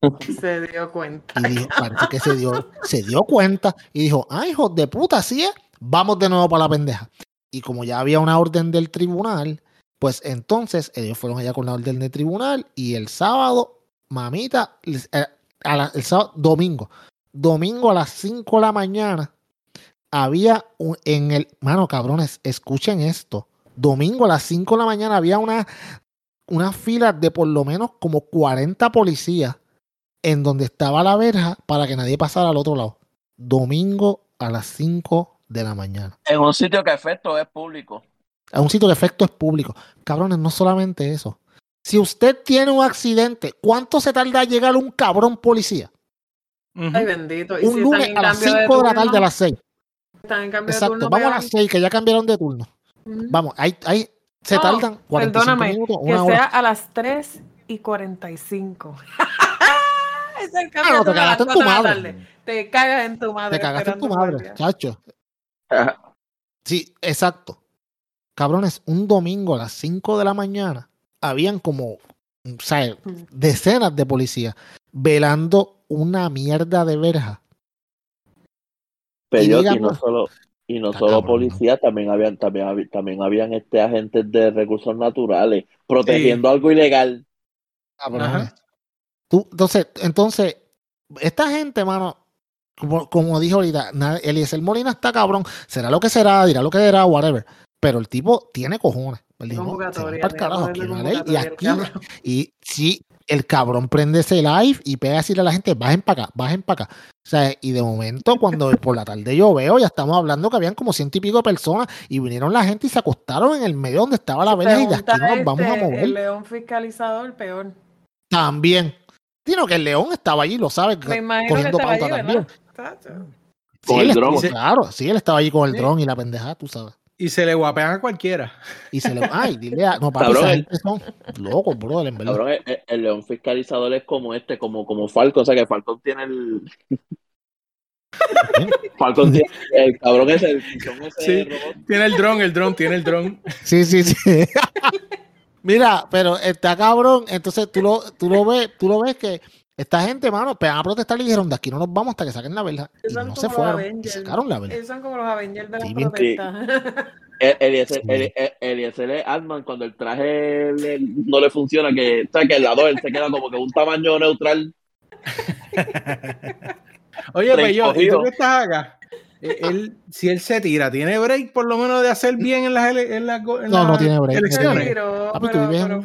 [laughs] Se dio cuenta. Y dijo, parece que se dio, se dio cuenta y dijo, ay, hijo de puta, así es, vamos de nuevo para la pendeja. Y como ya había una orden del tribunal, pues entonces ellos fueron allá con la orden del tribunal y el sábado, mamita, eh, a la- el sábado, domingo, domingo a las 5 de la mañana, había un- en el, mano, cabrones, escuchen esto, domingo a las 5 de la mañana había una, una fila de por lo menos como 40 policías en donde estaba la verja para que nadie pasara al otro lado. Domingo a las 5 de la mañana. En un sitio que efecto es público. A un sitio de efecto es público. Cabrones, no solamente eso. Si usted tiene un accidente, ¿cuánto se tarda en llegar un cabrón policía? Ay, bendito. Y Un si lunes están en a las cambio 5 de la turno, tarde a las 6. Están en cambio de Exacto. turno, Vamos a las peor. 6, que ya cambiaron de turno. Ujú. Vamos, ahí, ahí se No, tardan 45 Perdóname, minutos, que una sea hora. a las 3 y 45. es el Ah, cambio no, de te cagaste en tu 4 de la madre. Te cagas en tu madre. Te cagaste en tu madre, chacho. Sí, exacto. Cabrones, un domingo a las 5 de la mañana habían como, decenas de policías velando una mierda de verja. Pero Y no solo, y no Está solo policías, también habían, también, también habían este agentes de recursos naturales protegiendo algo ilegal. Ajá. Tú, entonces, entonces, esta gente, mano, como, como dije ahorita, Eliezer Molina está cabrón, será lo que será, dirá lo que dirá, whatever. Pero el tipo tiene cojones. Tiene carajo, ley, y aquí, y si el cabrón prende ese live y pega a decirle a la gente, bajen para acá, bajen para acá. O sea, y de momento, cuando [laughs] por la tarde yo veo, ya estamos hablando que habían como ciento y pico de personas y vinieron la gente y se acostaron en el medio donde estaba la verja y de aquí nos vamos a este, mover. El león fiscalizador, peor. También. Sino que el león estaba allí, lo que cogiendo estaba allí, pauta también. Tacho. Con Sí, el él dron. Claro, sí, él estaba allí con el Sí. dron y la pendejada, tú sabes. Y se le guapean a cualquiera. Y se le. Ay, dile a. No, papi, Cabrón, el- son locos, brother, en verdad. Cabrón, el, león fiscalizador es como este, como, como Falcon, o sea que Falcon tiene el. [laughs] Falcon tiene el cabrón ese, el Sí. robot. Tiene el dron, el dron, tiene el dron. Sí, sí, sí. [laughs] Mira, pero está cabrón. Entonces tú lo, tú lo ves, tú lo ves que esta gente, mano, pegan a protestar y dijeron de aquí no nos vamos hasta que saquen la verdad. Y Son no como se los fueron. Y sacaron la verdad. Ellos son como los Avengers de las Sí, protestas. El- Eliezer el- el- Ant-Man cuando el traje le- no le funciona, que, o sea, que el lado él se queda como que un tamaño neutral. [laughs] Oye, Tren Peyo, ¿y tú qué estás acá? Él, si él se tira, ¿tiene break por lo menos de hacer bien en las, en las en No, no tiene break, no Se elecciones? tiró, Papi, tú pero,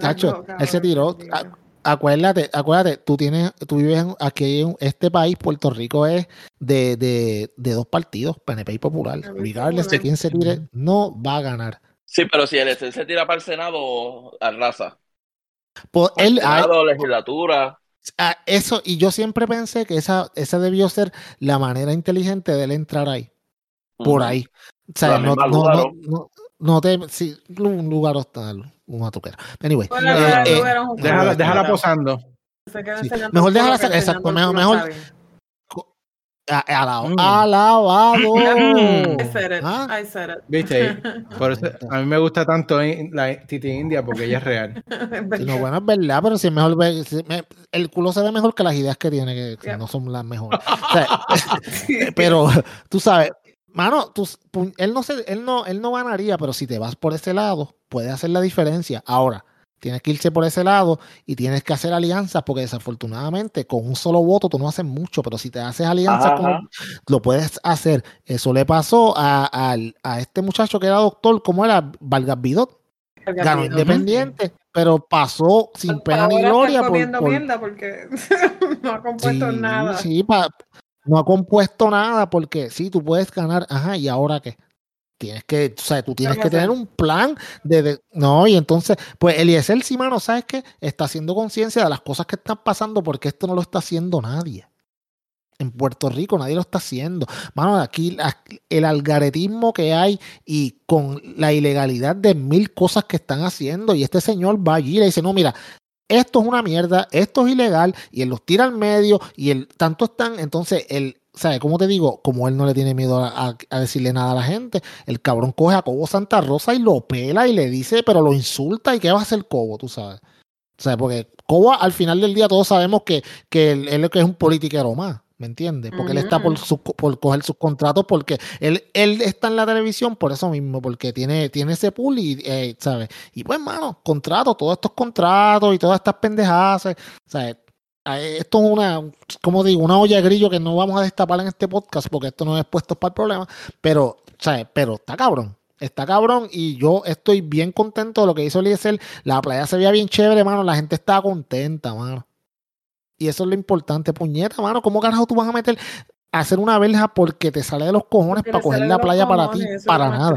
Cacho, él se tiró. bendito. a- Acuérdate, acuérdate, tú tienes, tú vives en, aquí en este país, Puerto Rico es de, de, de dos partidos, PNP y Popular. Regardless de quién se tire, no va a ganar. Sí, pero si Eliezer se tira para el Senado, arrasa. Por él, ah, Senado, legislatura. ah, eso, y yo siempre pensé que esa, esa debió ser la manera inteligente de él entrar ahí, por ahí. O sea, no, no, no. No, te, sí, un lugar hostal, una toquera. Anyway, eh, eh, Lugar Déjala, posando. Sí. Mejor déjala sacar- exacto, mejor- mejor- alabado, Mm. alabado. [laughs] I said it, Ah. I said it. ¿Viste? Por eso, a mí me gusta tanto in- la Titi India porque ella es real. [laughs] No, bueno, es verdad, pero si es mejor ver- si me- el culo se ve mejor que las ideas que tiene, que, que Yeah. no son las mejores. [laughs] O sea, pero tú sabes, mano, tú- él no se, él no, él no ganaría, pero si te vas por ese lado, puede hacer la diferencia. Ahora, tienes que irse por ese lado y tienes que hacer alianzas, porque desafortunadamente con un solo voto tú no haces mucho, pero si te haces alianzas Ajá, con ajá. lo puedes hacer. Eso le pasó a, al- a este muchacho que era doctor, ¿cómo era? Vargas Vidot. Ganó Ujú. independiente, pero pasó sin pena ni gloria. por- comiendo por- mierda porque [laughs] no ha compuesto Sí, nada. sí, pa- no ha compuesto nada porque sí, tú puedes ganar, ajá, ¿y ahora qué? Tienes que, o sea, tú tienes ¿Qué que tener un plan de, de- no, y entonces, pues Eliezer sí, mano, ¿sabes qué? Está haciendo conciencia de las cosas que están pasando porque esto no lo está haciendo nadie. En Puerto Rico nadie lo está haciendo. Mano, aquí el algaretismo que hay y con la ilegalidad de mil cosas que están haciendo y este señor va allí y le dice, no, mira, esto es una mierda, esto es ilegal, y él los tira al medio, y él tanto están, entonces él, ¿sabes? Como te digo, como él no le tiene miedo a, decirle nada a la gente, el cabrón coge a Cobo Santa Rosa y lo pela y le dice, pero lo insulta, ¿y qué va a hacer Cobo, tú sabes? O sea, porque Cobo al final del día todos sabemos que, que él, él es un politiquero más, ¿me entiendes? Porque él está por, sus- por coger sus contratos, porque él, él está en la televisión por eso mismo, porque tiene, tiene ese pool y, eh, ¿sabes? Y pues, mano, contratos, todos estos contratos y todas estas pendejadas, sea, eh, esto es una, como digo, una olla de grillo que no vamos a destapar en este podcast porque esto no es puesto para el problema, pero, ¿sabes? Pero está cabrón. Está cabrón y yo estoy bien contento de lo que hizo Eliezer. La playa se veía bien chévere, mano. La gente estaba contenta, mano. Y eso es lo importante, puñeta, mano. ¿Cómo carajo tú vas a meter a hacer una verja porque te sale de los cojones Porque para coger la playa para ti? Para nada.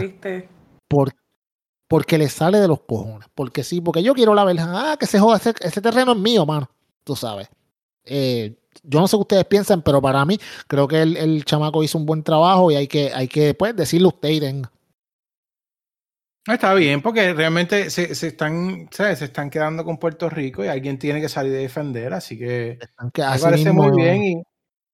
Por- porque le sale de los cojones. Porque sí, porque yo quiero la verja. Ah, que se joda, ese, ese terreno es mío, mano. Tú sabes. Eh, yo no sé qué ustedes piensan, pero para mí creo que el, el chamaco hizo un buen trabajo y hay que, hay que pues, decirle usted y tenga. Está bien, porque realmente se, se están, ¿sabes? se están quedando con Puerto Rico y alguien tiene que salir de defender, así que me parece muy bien y,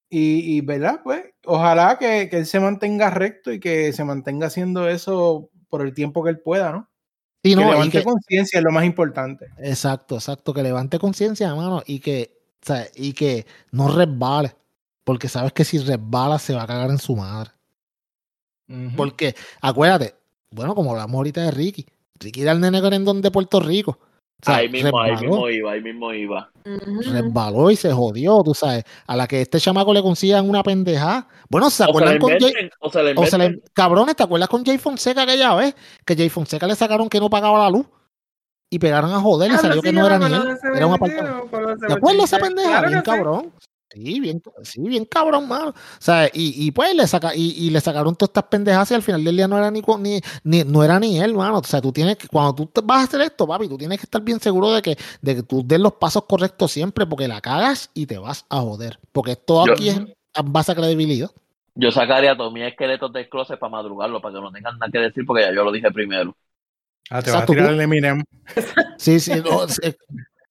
y, y, ¿verdad? Pues ojalá que, que él se mantenga recto y que se mantenga haciendo eso por el tiempo que él pueda, ¿no? Sí, que no, y levante que- conciencia es lo más importante. Exacto, exacto, que levante conciencia, mano, y que, o sea, y que no resbale, porque sabes que si resbala se va a cagar en su madre. Porque, acuérdate, bueno, como hablamos ahorita de Ricky, Ricky era el nene querendón de Puerto Rico. O sea, ahí mismo, ahí resbaló. mismo iba, ahí mismo iba. Resbaló y se jodió, tú sabes. A la que este chamaco le consigan una pendeja. Bueno, ¿se O se la acuerdan con Jay? o se O se le- cabrones, ¿te acuerdas con Jay Fonseca aquella vez? Que Jay Fonseca le sacaron que no pagaba la luz y pegaron a joder y Ah, salió sí, que no era ni él, era un ese ¿Te acuerdas de esa pendeja? Claro bien cabrón. Sí, bien, sí, bien cabrón, mano. O sea, y, y pues le saca, y, y le sacaron todas estas pendejas y al final del día no era ni, ni, ni- no era ni él, mano. O sea, tú tienes que, cuando tú vas a hacer esto, papi, tú tienes que estar bien seguro de que, de que tú des los pasos correctos siempre, porque la cagas y te vas a joder. Porque todo Yo- aquí es en base a credibilidad. Yo sacaría todos mis esqueletos del closet para madrugarlo, para que no tengan nada que decir, porque ya yo lo dije primero. Ah, te vas a tirar tú- el Eminem. Sí, sí, no, sí.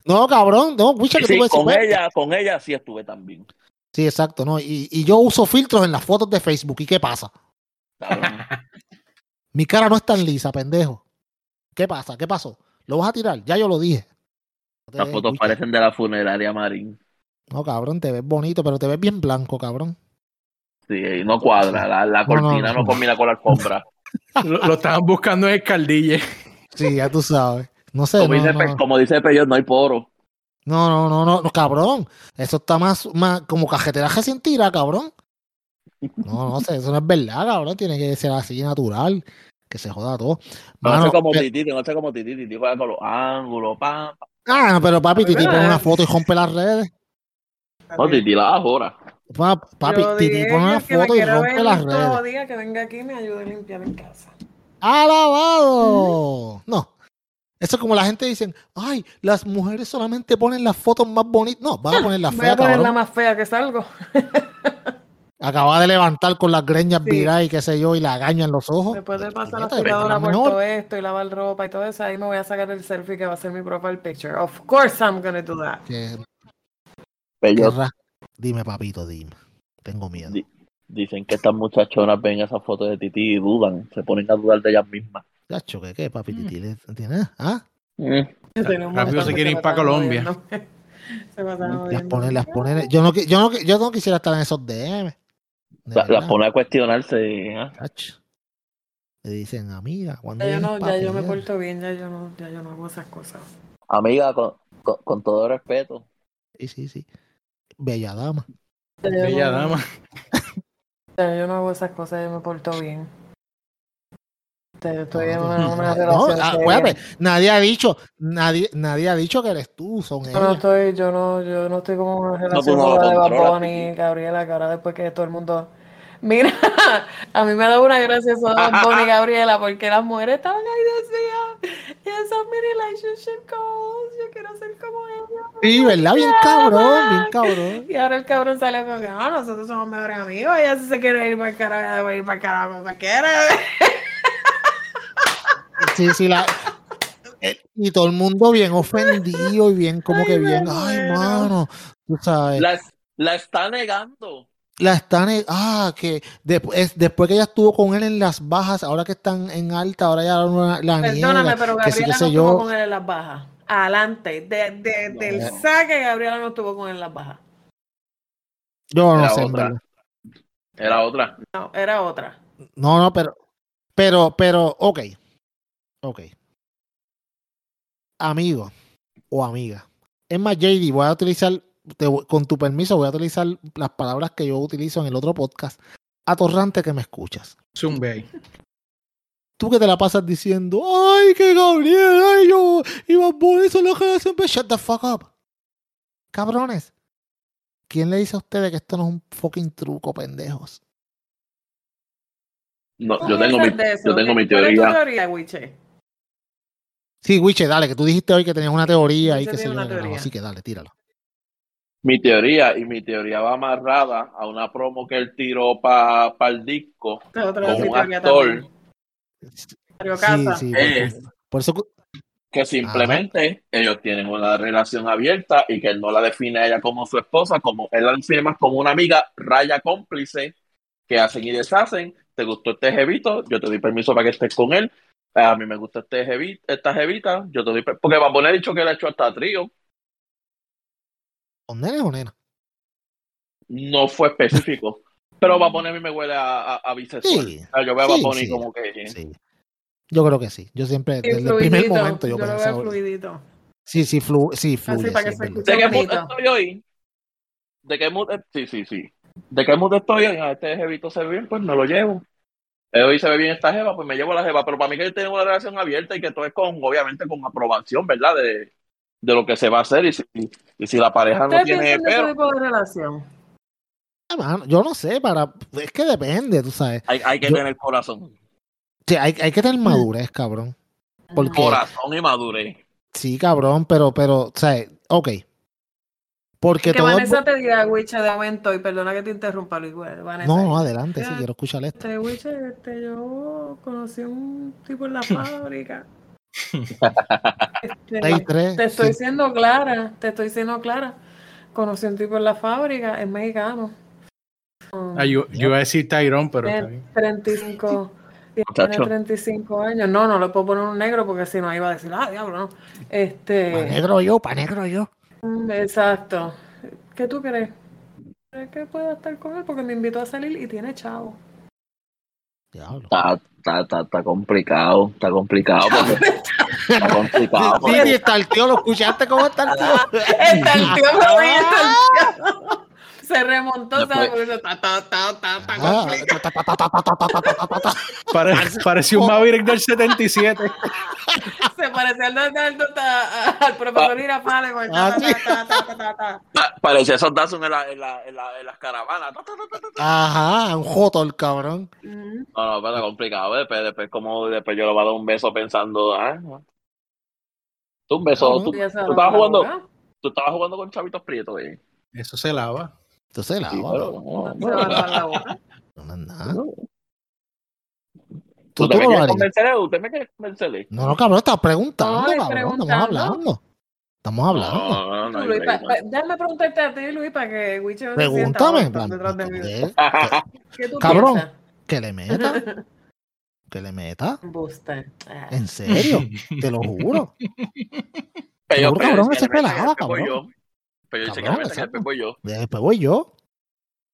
No, cabrón, no, que decir, con ella, con ella sí estuve también. Sí, exacto, no. Y, y yo uso filtros en las fotos de Facebook. ¿Y qué pasa? cabrón. [laughs] Mi cara no es tan lisa, pendejo. ¿Qué pasa? ¿Qué pasó? ¿Lo vas a tirar? Ya yo lo dije. No Las fotos parecen de la funeraria Marín. No, cabrón, te ves bonito, pero te ves bien blanco, cabrón. Sí, no cuadra. La, la No, no, cortina no, no. combina con la alfombra. [laughs] Lo, lo estaban buscando en el Caldille. Sí, ya tú sabes. No sé, Como, no, dice, no, como dice Peyot, no hay poro. no, no, no, no, no, cabrón. Eso está más, más como cajeteraje sin tira, cabrón. No, no sé, eso no es verdad, cabrón. Tiene que ser así natural. Que se joda todo. No sé como Titi, no sé como Titi. Titi juega con los ángulos, pam. pam. ah, no, pero papi, Titi pone una foto y rompe las redes. No, Titi la ahora. Pa- Papi, Titi pone una que que foto y rompe las redes. días que venga aquí y me ayude a limpiar en casa. ¡Alabado! No. Eso es como la gente dice, ay, las mujeres solamente ponen las fotos más bonitas. No, van a poner la Voy fea, a poner la más fea que salgo. [laughs] Acaba de levantar con las greñas Sí. viradas y qué sé yo, y la gaña en los ojos. Después de pasar la la por todo esto y lavar ropa y todo eso, ahí me voy a sacar el selfie que va a ser mi profile picture. Of course I'm gonna do that. Qué- Dime, papito, dime. Tengo miedo. Di- dicen que estas muchachonas ven esas fotos de Titi y dudan. Se ponen a dudar de ellas mismas. Chacho, ¿qué, qué, papi? ¿Tienes? ¿Ah? Mm. Tenía un Rápido montón se quiere ir me pa' estaban Colombia. [laughs] Las ponen, las ponen. Yo no, yo no, yo no quisiera estar en esos DM. La- Las pone a cuestionarse. ¿ah? chacho. Le dicen, amiga, cuando Ya yo, no, ya yo me porto bien, ya yo no, ya yo no hago esas cosas. Amiga, con, con, con todo respeto. Sí, sí, sí. Bella dama. Ya Bella no- dama. ya yo no hago esas cosas, yo me porto bien. Yo Estoy en No, una, no, una no, relación ah, acuérdate, nadie ha dicho, nadie, nadie ha dicho que eres tú, son Yo no estoy, yo no, yo no estoy como en una relación no como la la de Bad. Gabriela, que ahora después que todo el mundo. Mira, [laughs] a mí me da una gracia eso de Bad [laughs] Gabriela, porque las mujeres estaban ahí decían, y esos mi relationship goals, yo quiero ser como ellos. Sí, ¿verdad? Bien cabrón, bien cabrón. Y ahora el cabrón sale con que, no, nosotros somos mejores amigos, ella si se quiere ir para el carajo, ir para el carajo como quiera. [laughs] Sí, sí, la... eh, Y todo el mundo bien ofendido y bien como Ay, que bien, ay, mano, tú sabes. La, La, la está negando. están, ah, que después, después que ella estuvo con él en las bajas, ahora que están en alta, ahora ya la, la Perdóname, niega, pero que sí, Gabriela qué no estuvo yo. con él en las bajas. Adelante, de, de- del No. saque, Gabriela no estuvo con él en las bajas. Yo no Era sé, otra. Era otra. No, era otra. No, no, pero, pero, pero, ok, ok. Amigo o amiga. Es más, JD, voy a utilizar, te con tu permiso, voy a utilizar las palabras que yo utilizo en el otro podcast. Atorrante que me escuchas. Zumbe. Tú que te la pasas diciendo, ay, que Gabriel, ay, yo, iba por eso la generación, pues shut the fuck up. Cabrones. ¿Quién le dice a ustedes que esto no es un fucking truco, pendejos? No, ¿Tú yo tengo mi, yo tengo mi ¿Cuál es tu teoría. teoría, Wiche? Sí, Wiche, dale, que tú dijiste hoy que tenías una teoría y que se yo. no, teoría. Así que dale, tírala. Mi teoría, y mi teoría va amarrada a una promo que él tiró para el disco con un actor también. Sí, sí, Eh. porque- por eso que- que simplemente ellos tienen una relación abierta y que él no la define a ella como su esposa, como él la define más como una amiga raya cómplice que hacen y deshacen. ¿Te gustó este jevito? Yo te doy permiso para que estés con él. A mí me gusta este jevita, esta jevita, yo te doy porque va a poner dicho que él ha hecho hasta trío. ¿Con nenes o nena? No fue específico. [laughs] Pero va a poner a mí me huele a, a, a bisexual. Sí, O sea, yo veo a sí, Bad Bunny sí. como que Sí. Yo creo que sí. Yo siempre, Sí, desde el primer momento, yo, yo lo pensaba. veo fluidito. Sí, sí, flu, sí, Así fluye. para que sí, se es verdad. escuche ¿De qué mood estoy hoy? ¿De qué mood? Sí, sí, sí. ¿De qué mood estoy hoy? A este jevito se ve bien, pues me lo llevo. Eh, Hoy se ve bien esta jeva, pues me llevo la jeva. Pero para mí que tengo una relación abierta y que todo es con, obviamente, con aprobación, ¿verdad? De, de lo que se va a hacer. Y si, y si la pareja no ¿Ustedes tiene pero, tipo de relación? Ah, mano, yo no sé, para, es que depende, tú sabes. hay, hay que Yo- tener corazón. Sí, hay, hay que tener madurez, cabrón. Porque, Corazón y madurez. sí, cabrón, pero, pero, o sea, ok. Porque Que todo. es Vanessa te diga, Wiche, de momento, y perdona que te interrumpa, Luis. bueno, Vanessa, No, no, adelante, si Mira, quiero escuchar esto. Este, Wiche, este, yo conocí un tipo en la [laughs] fábrica. Este, te estoy sí. siendo clara, te estoy siendo clara. Conocí un tipo en la fábrica, es mexicano. Um, Ah, yo, yo iba a decir Tyrone, pero tiene bien. 35, tiene Muchacho. 35 años. No, no le puedo poner un negro porque si no iba a decir, ah, diablo, no. Pa' Este, negro yo, pa' negro yo. Exacto. ¿Qué tú crees? ¿Crees que pueda estar con él? Porque me invitó a salir y tiene chavo. Diablo. Está, está, está, está complicado. Está complicado. Porque, está complicado. Sí, porque- sí, está el tío, ¿lo escuchaste cómo está el tío? Está [laughs] el tío, [laughs] lo vi, está el tío. [laughs] Se remontó, Pareció un Maverick del 77. Se parecía al profesor Irafale. Parecía esos Datsun en, las caravanas. Ajá, un joto el cabrón. No, no, pero complicado. Después, como después yo le voy a dar un beso pensando, Tú un beso. Tú, estabas jugando, tú estabas jugando con chavitos prietos. Eso se lava. Entonces la. [laughs] No, no, ¿Tú, quieres ¿Usted me quiere? No, no, cabrón, estás preguntando, cabrón. Estamos hablando. Estamos hablando. No, Luis, déjame preguntarte a ti, Luis, para que Wicho. Pregúntame, detrás de mí. [laughs] Cabrón, que le meta. [laughs] Que le meta. En serio, te lo juro. Pero, cabrón, ese cabrón yo. Pero yo dice que Cabrón, exacto. después voy yo. Después voy yo.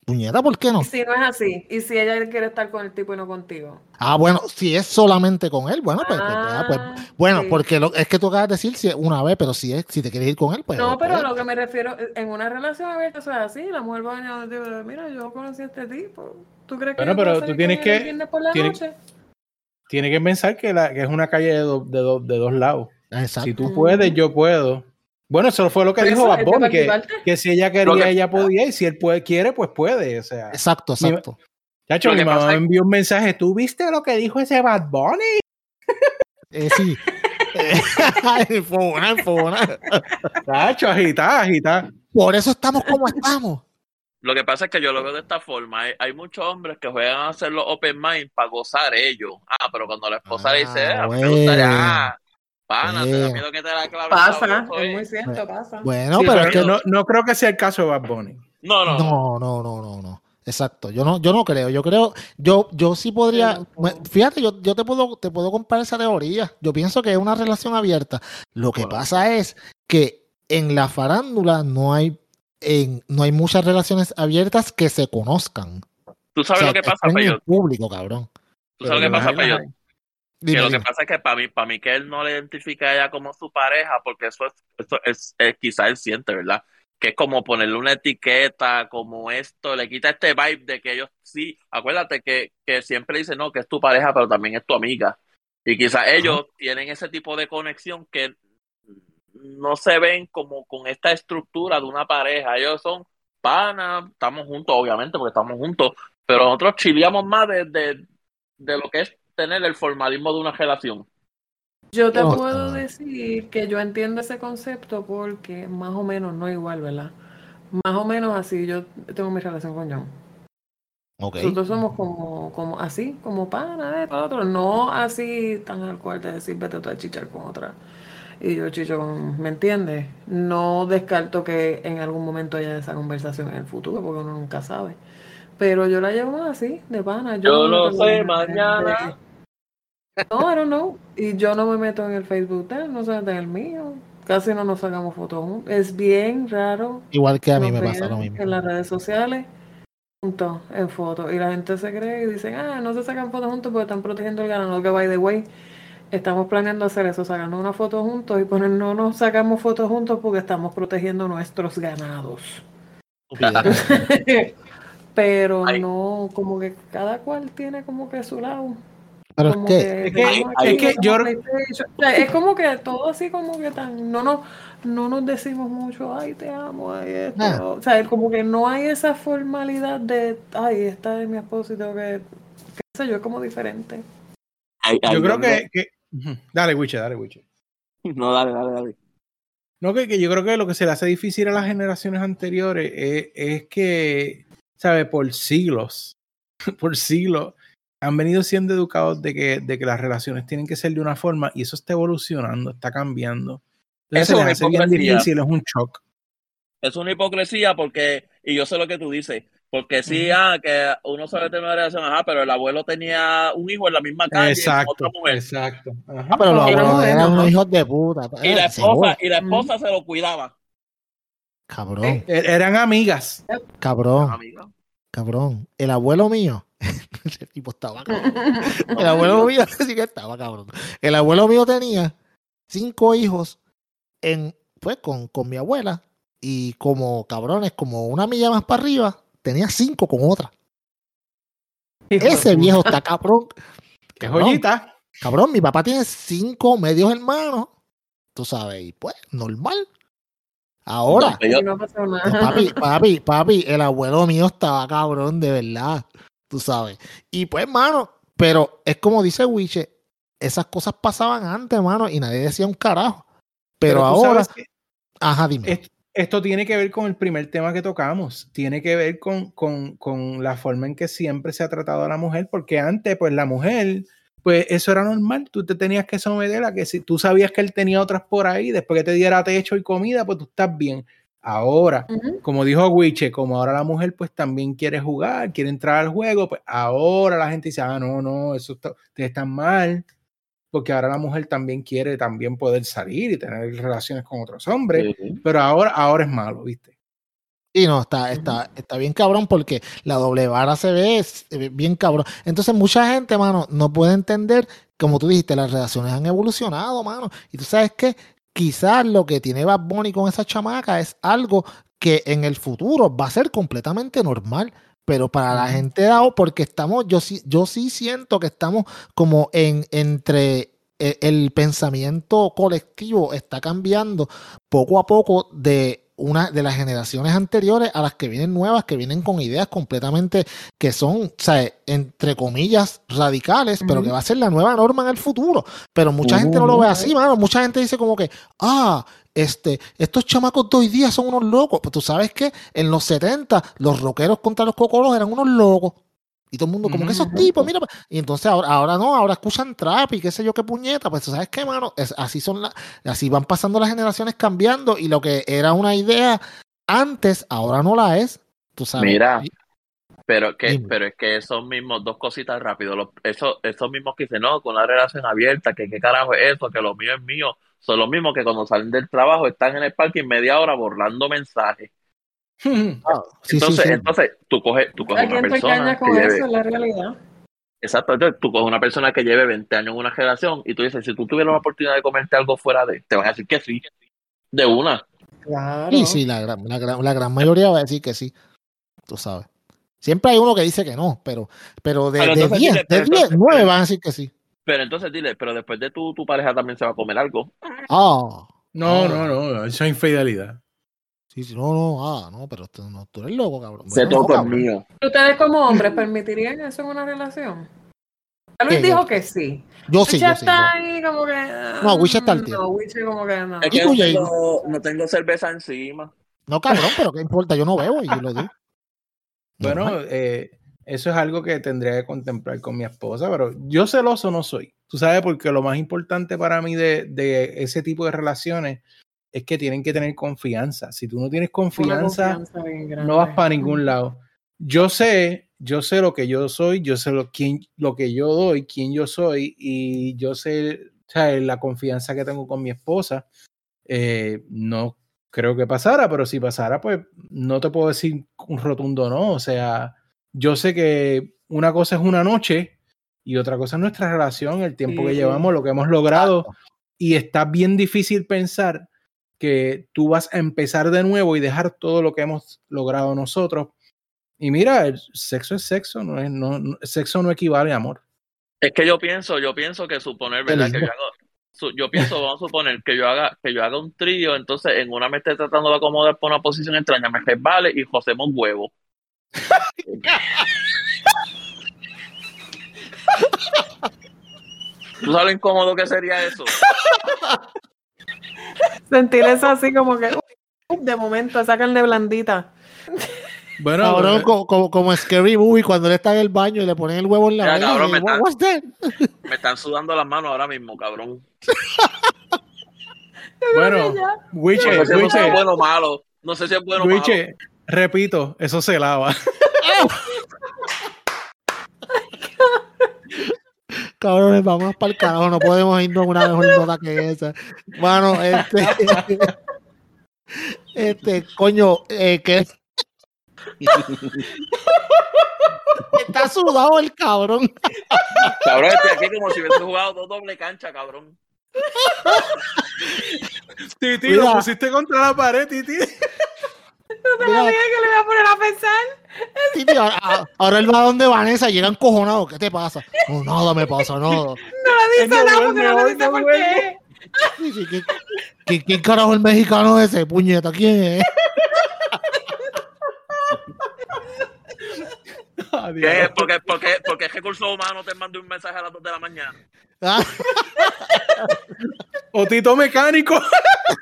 Puñeta, ¿por qué no? Si no es así, y si ella quiere estar con el tipo y no contigo. Ah, bueno, si es solamente con él, bueno, pues, pues, Ah, pues, bueno, sí. porque lo, es que tú acabas de decir si es una vez, pero si es, si te quieres ir con él, pues. No, pero pues, lo que me refiero, en una relación abierta, eso es así, la mujer va a venir a decir, mira, yo conocí a este tipo. ¿Tú crees que Bueno, yo pero tú tienes que- tienes- noche? Tiene que pensar que, la, que es una calle de, do- de, do- de dos lados. Exacto. Si tú puedes, yo puedo. Bueno, eso fue lo que Pero dijo Bad es de Bunny, que, si ella quería, que- ella podía, y si él puede, quiere, pues puede. O sea, Exacto, Mi- exacto. chacho, Lo mi mamá me envió un mensaje. ¿Tú viste lo que dijo ese Bad Bunny? Eh, sí. Eh, fona, fona. Chacho, agita, agita. Por eso estamos como estamos. Lo que pasa es que yo lo veo de esta forma. Hay, hay muchos hombres que juegan a hacer los open mind para gozar ellos. Ah, pero cuando la esposa le dice, Ah, a mí me gustaría, bueno. ah, pana, te da Bueno. miedo que te la clave. Pasa, sabroso, es muy cierto, pasa. Bueno, Sí, pero pero es que no, no creo que sea el caso de Bad Bunny. No, no, no. No, no, no, no. Exacto. Yo no, yo no creo. Yo creo, yo, yo sí podría. Fíjate, yo, yo te puedo, te puedo comprar esa teoría. Yo pienso que es una relación abierta. Lo que Bueno. pasa es que en la farándula no hay, en, no hay muchas relaciones abiertas que se conozcan. Tú O sabes sea, lo que pasa, en el público, cabrón. Tú sabes lo que pasa, Que Dime, lo que pasa es que para mí, para mí que él no le identifica a ella como su pareja, porque eso es, eso es, es quizá él siente, ¿verdad? Que es como ponerle una etiqueta, como esto, le quita este vibe de que ellos sí, acuérdate que, que siempre dicen, no, que es tu pareja, pero también es tu amiga. Y quizá ellos tienen ese tipo de conexión que no se ven como con esta estructura de una pareja. Ellos son panas, estamos juntos, obviamente, porque estamos juntos, pero nosotros chileamos más de, de, de lo que es tener el formalismo de una relación. Yo te No. puedo decir que yo entiendo ese concepto porque más o menos no igual, ¿verdad? Más o menos así yo tengo mi relación con John. Ok. Nosotros somos como, como así, como pana, eh, para otro. No así tan al cual de decir vete tú a chichar con otra. Y yo chicho con, ¿me entiendes? No descarto que en algún momento haya esa conversación en el futuro, porque uno nunca sabe. Pero yo la llevo más así, de pana. Yo no lo sé mañana. No, I don't know. Y yo no me meto en el Facebook de él, no se mete en el mío. Casi no nos sacamos fotos juntos. Es bien raro. Igual que a mí me pasa lo mismo. En las redes sociales, juntos, en fotos. Y la gente se cree y dicen, ah, no se sacan fotos juntos porque están protegiendo el ganado. Que by the way, estamos planeando hacer eso, sacarnos una foto juntos y poner no nos sacamos fotos juntos porque estamos protegiendo nuestros ganados. [laughs] Pero no, como que cada cual tiene como que su lado. Pero es Como que, es que- es yo- es como que todo así como que tan, no nos, no nos decimos mucho, ay te amo, ay esto. O sea, como que no hay esa formalidad de, ay, esta es mi esposo y tengo que, qué sé yo, es como diferente. Ay, ay, Yo creo que. Dale, Wiche, dale, Wiche. No, dale, dale, dale. No, que, que yo creo que lo que se le hace difícil a las generaciones anteriores es, es que, ¿sabe? Por siglos, [laughs] por siglos, han venido siendo educados de que, de que las relaciones tienen que ser de una forma y eso está evolucionando, está cambiando. Entonces Eso se es les hace bien hipocresía. difícil, es un shock. Es una hipocresía porque, y yo sé lo que tú dices, porque sí, Ujú. ah, que uno sabe tener una relación, ajá, pero el abuelo tenía un hijo en la misma calle con Exacto, otra mujer. exacto. Ajá. ah, pero los abuelos eran unos hijos de puta. Y la Eh, esposa, y la esposa se lo cuidaba. Cabrón, Eh. E- Eran amigas. cabrón, Amiga. Cabrón. El abuelo mío, [laughs] ese tipo estaba cabrón. El abuelo [laughs] mío [laughs] sí que estaba cabrón. El abuelo mío tenía cinco hijos en, pues, con, con mi abuela. Y como cabrones, como una milla más para arriba, tenía cinco con otra. Ese viejo está cabrón. Qué joyita. Cabrón, mi papá tiene cinco medios hermanos. Tú sabes, y pues, normal. Ahora, no pasó pues, nada. papi, [laughs] papi, papi, el abuelo mío estaba cabrón, de verdad. Tú sabes. Y pues, mano, pero es como dice Wiche, esas cosas pasaban antes, mano, y nadie decía un carajo. Pero, ahora, que ajá, dime. es- esto tiene que ver con el primer tema que tocamos. Tiene que ver con, con, con la forma en que siempre se ha tratado a la mujer, porque antes, pues la mujer, pues eso era normal. Tú te tenías que someter a que si tú sabías que él tenía otras por ahí, después que te diera techo y comida, pues tú estás bien. Ahora, como dijo Wiche, como ahora la mujer pues también quiere jugar, quiere entrar al juego, pues ahora la gente dice, ah, no, no, eso está, ustedes están mal, porque ahora la mujer también quiere también poder salir y tener relaciones con otros hombres, pero ahora, ahora es malo, ¿viste? Y no, está, está, está bien cabrón porque la doble vara se ve bien cabrón. Entonces, mucha gente, mano, no puede entender, como tú dijiste, las relaciones han evolucionado, mano. Y tú sabes que quizás lo que tiene Bad Bunny con esa chamaca es algo que en el futuro va a ser completamente normal. Pero para la gente dado, porque estamos, yo sí, yo sí siento que estamos como en entre eh, el pensamiento colectivo está cambiando poco a poco de una de las generaciones anteriores a las que vienen nuevas, que vienen con ideas completamente que son, o sea, entre comillas, radicales, pero que va a ser la nueva norma en el futuro. Pero mucha gente no lo ve así, mano. Mucha gente dice como que, ah, este, estos chamacos de hoy día son unos locos. Pues tú sabes que en los 70 los rockeros contra los cocolos eran unos locos. Y todo el mundo, como que esos tipos, mira. Y entonces ahora, ahora no, ahora escuchan trap y qué sé yo qué puñeta. Pues tú sabes qué, mano, Es- así son las, así van pasando las generaciones cambiando y lo que era una idea antes, ahora no la es. Tú sabes. Mira, pero que, Dime. pero es que esos mismos, dos cositas rápido, los, esos, esos mismos que dicen, no, con una relación abierta, que qué carajo es eso, que lo mío es mío, son los mismos que cuando salen del trabajo están en el parking media hora borrando mensajes. [laughs] ah, sí, sí, Entonces, sí. entonces tú coges, tú coges ¿A una persona que con lleve, eso? Es la realidad. exacto, entonces tú coges una persona que lleve 20 años en una relación y tú dices, si tú tuvieras la oportunidad de comerte algo fuera de, te van a decir que sí, de una. Claro. Sí, sí, la gran, la, gran, la gran mayoría va a decir que sí. Tú sabes. Siempre hay uno que dice que no, pero, pero de, Pero de entonces 10, dile, de pero 10, entonces- 9 van a decir que sí. Pero entonces dile, pero después de tu, tu pareja también se va a comer algo. Ah, No, Ah. no, no, eso es infidelidad. Sí, sí, no, no, ah, no, pero tú, no, tú eres loco, cabrón. No, todo mío. ¿Ustedes como hombres permitirían eso en una relación? Luis ¿Qué? dijo que sí. Yo sí, yo sí. está yo- ahí como que... No, Wicha está al tiro. No, Wicha como que no. Es ¿Y que tú, no tengo, no tengo cerveza encima. No, cabrón, pero qué importa, yo no bebo y yo lo digo. [laughs] Bueno, eh, eso es algo que tendría que contemplar con mi esposa, pero yo celoso no soy. Tú sabes, porque lo más importante para mí de, de ese tipo de relaciones es que tienen que tener confianza. Si tú no tienes confianza, confianza no vas para ningún lado. Yo sé, yo sé lo que yo soy, yo sé lo, quién, lo que yo doy, quién yo soy, y yo sé o sea, la confianza que tengo con mi esposa. Eh, no creo que pasara, pero si pasara, pues no te puedo decir un rotundo no. O sea, yo sé que una cosa es una noche y otra cosa es nuestra relación, el tiempo que Sí. llevamos, lo que hemos logrado. Y está bien difícil pensar que tú vas a empezar de nuevo y dejar todo lo que hemos logrado nosotros. Y mira, el sexo es sexo, no es, no, no- sexo no equivale a amor. Es que yo pienso, yo pienso que suponer, ¿verdad? Que yo hago, yo pienso, vamos a suponer que yo haga, que yo haga un trío, entonces en una me esté tratando de acomodar por una posición extraña, me resbale y josemos huevo. [laughs] ¿Tú sabes lo incómodo que sería eso? [laughs] [laughs] Sentir eso así como que uy, de momento sacan de blandita. Bueno, Cabrón, como, como, como Scary Movie cuando él está en el baño y le ponen el huevo en la Ya, mesa. cabrón, y, me están sudando las manos ahora mismo, cabrón. [laughs] bueno, Wiche, No sé si Wiche, es bueno o malo. No sé si es bueno o malo. Wiche, repito, eso se lava. [laughs] Cabrones, vámonos para el carajo, no podemos irnos a una mejor nota que esa. Bueno, este. [laughs] Este, coño, eh, que. Está sudado el cabrón. Cabrón, estoy aquí como si hubiese jugado dos doble cancha, cabrón. Titi, Mira. lo pusiste contra la pared, Titi. Mira, Mira que le voy a poner a pensar. Titi, ahora, ahora él va donde Vanessa y llega encojonado. ¿Qué te pasa? No, nada me pasa, nada. No le Él dice no nada duerme porque no le hoy, dice no por duerme. qué. Sí, sí, ¿qué- qué- ¿Quién carajo el mexicano ese? Puñeta, ¿quién es? Adiós. ¿Qué? Porque, porque, porque es recursos humanos te mandó un mensaje a las 2 de la mañana. Ah, [laughs] O Tito Mecánico.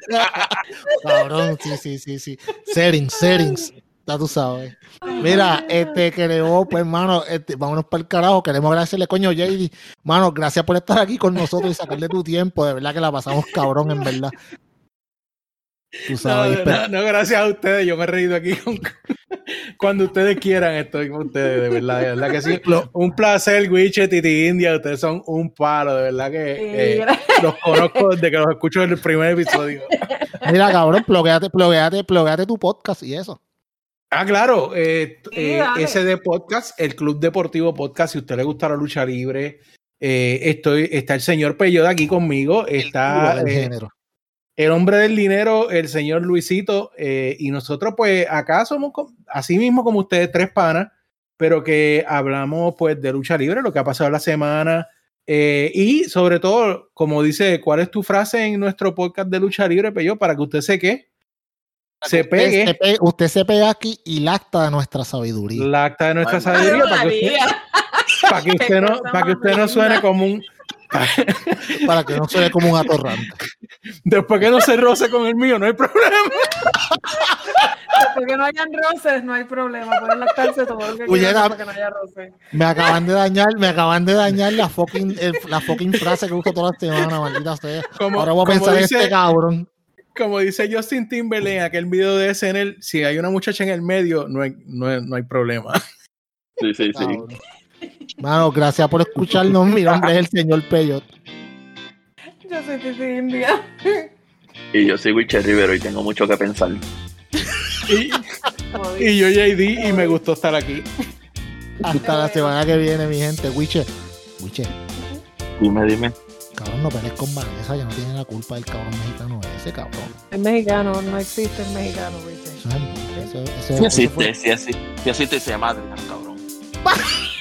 [laughs] Cabrón, sí, sí, sí, sí. Settings, settings. Ya tú sabes. Mira, este, queremos, pues, mano, este, vámonos para el carajo. Queremos agradecerle, coño, JD. Mano, gracias por estar aquí con nosotros y sacarle tu tiempo. De verdad que la pasamos cabrón, en verdad. Tú No, sabes. pero- no, no, gracias a ustedes. Yo me he reído aquí. con- [laughs] Cuando ustedes quieran, estoy con ustedes, de verdad. De verdad que sí. Lo- Un placer, Wiche, Titi India. Ustedes son un palo, de verdad que eh, los conozco desde que los escucho en el primer episodio. Mira, cabrón, plogueate, plogueate, plogueate tu podcast y eso. Ah, claro, eh, eh. SD Podcast, el Club Deportivo Podcast, si a usted le gusta la lucha libre, eh, estoy, está el señor Peyoda aquí conmigo, está El eh, género. El hombre del dinero, el señor Luisito, eh, y nosotros pues acá somos así mismo como ustedes, tres panas, pero que hablamos pues de lucha libre, lo que ha pasado la semana, eh, y sobre todo, como dice, ¿cuál es tu frase en nuestro podcast de lucha libre, Peyo, para que usted se qué? Se Usted pegue se pe- usted se pega aquí y lacta de nuestra sabiduría. la acta de nuestra Ay, sabiduría para que usted, María. para que usted no, para que usted no suene como un Para que no se ve como un atorrante. después que no se roce con el mío, no hay problema. Porque no hayan roces, no hay problema. Pueden lactarse todo lo que quieran para que no haya roces. Me acaban de dañar, me acaban de dañar la fucking, el- la fucking frase que uso toda la semana, maldita sea. Como, Ahora voy a pensar en este cabrón. como dice Justin Timberlake en aquel video de SNL, si hay una muchacha en el medio, no hay, no hay, no hay problema. Sí, sí, sí. Cabrón. Mano, gracias por escucharnos. Mi nombre es el señor Peyot. Yo soy Titi India. Y yo soy Wiche Rivero y tengo mucho que pensar. Y, y yo JD y me gustó estar aquí. Hasta la semana que viene, mi gente. Wiche, Wiche, Dime, dime. cabrón, no pelees con Vanessa. Ya no tiene la culpa del cabrón mexicano ese, cabrón. Es mexicano, no existe el mexicano, ¿viste? Eso eso- eso- Sí eso existe, fue- sí existe. Sí existe y se llama Adrián, cabrón. [laughs]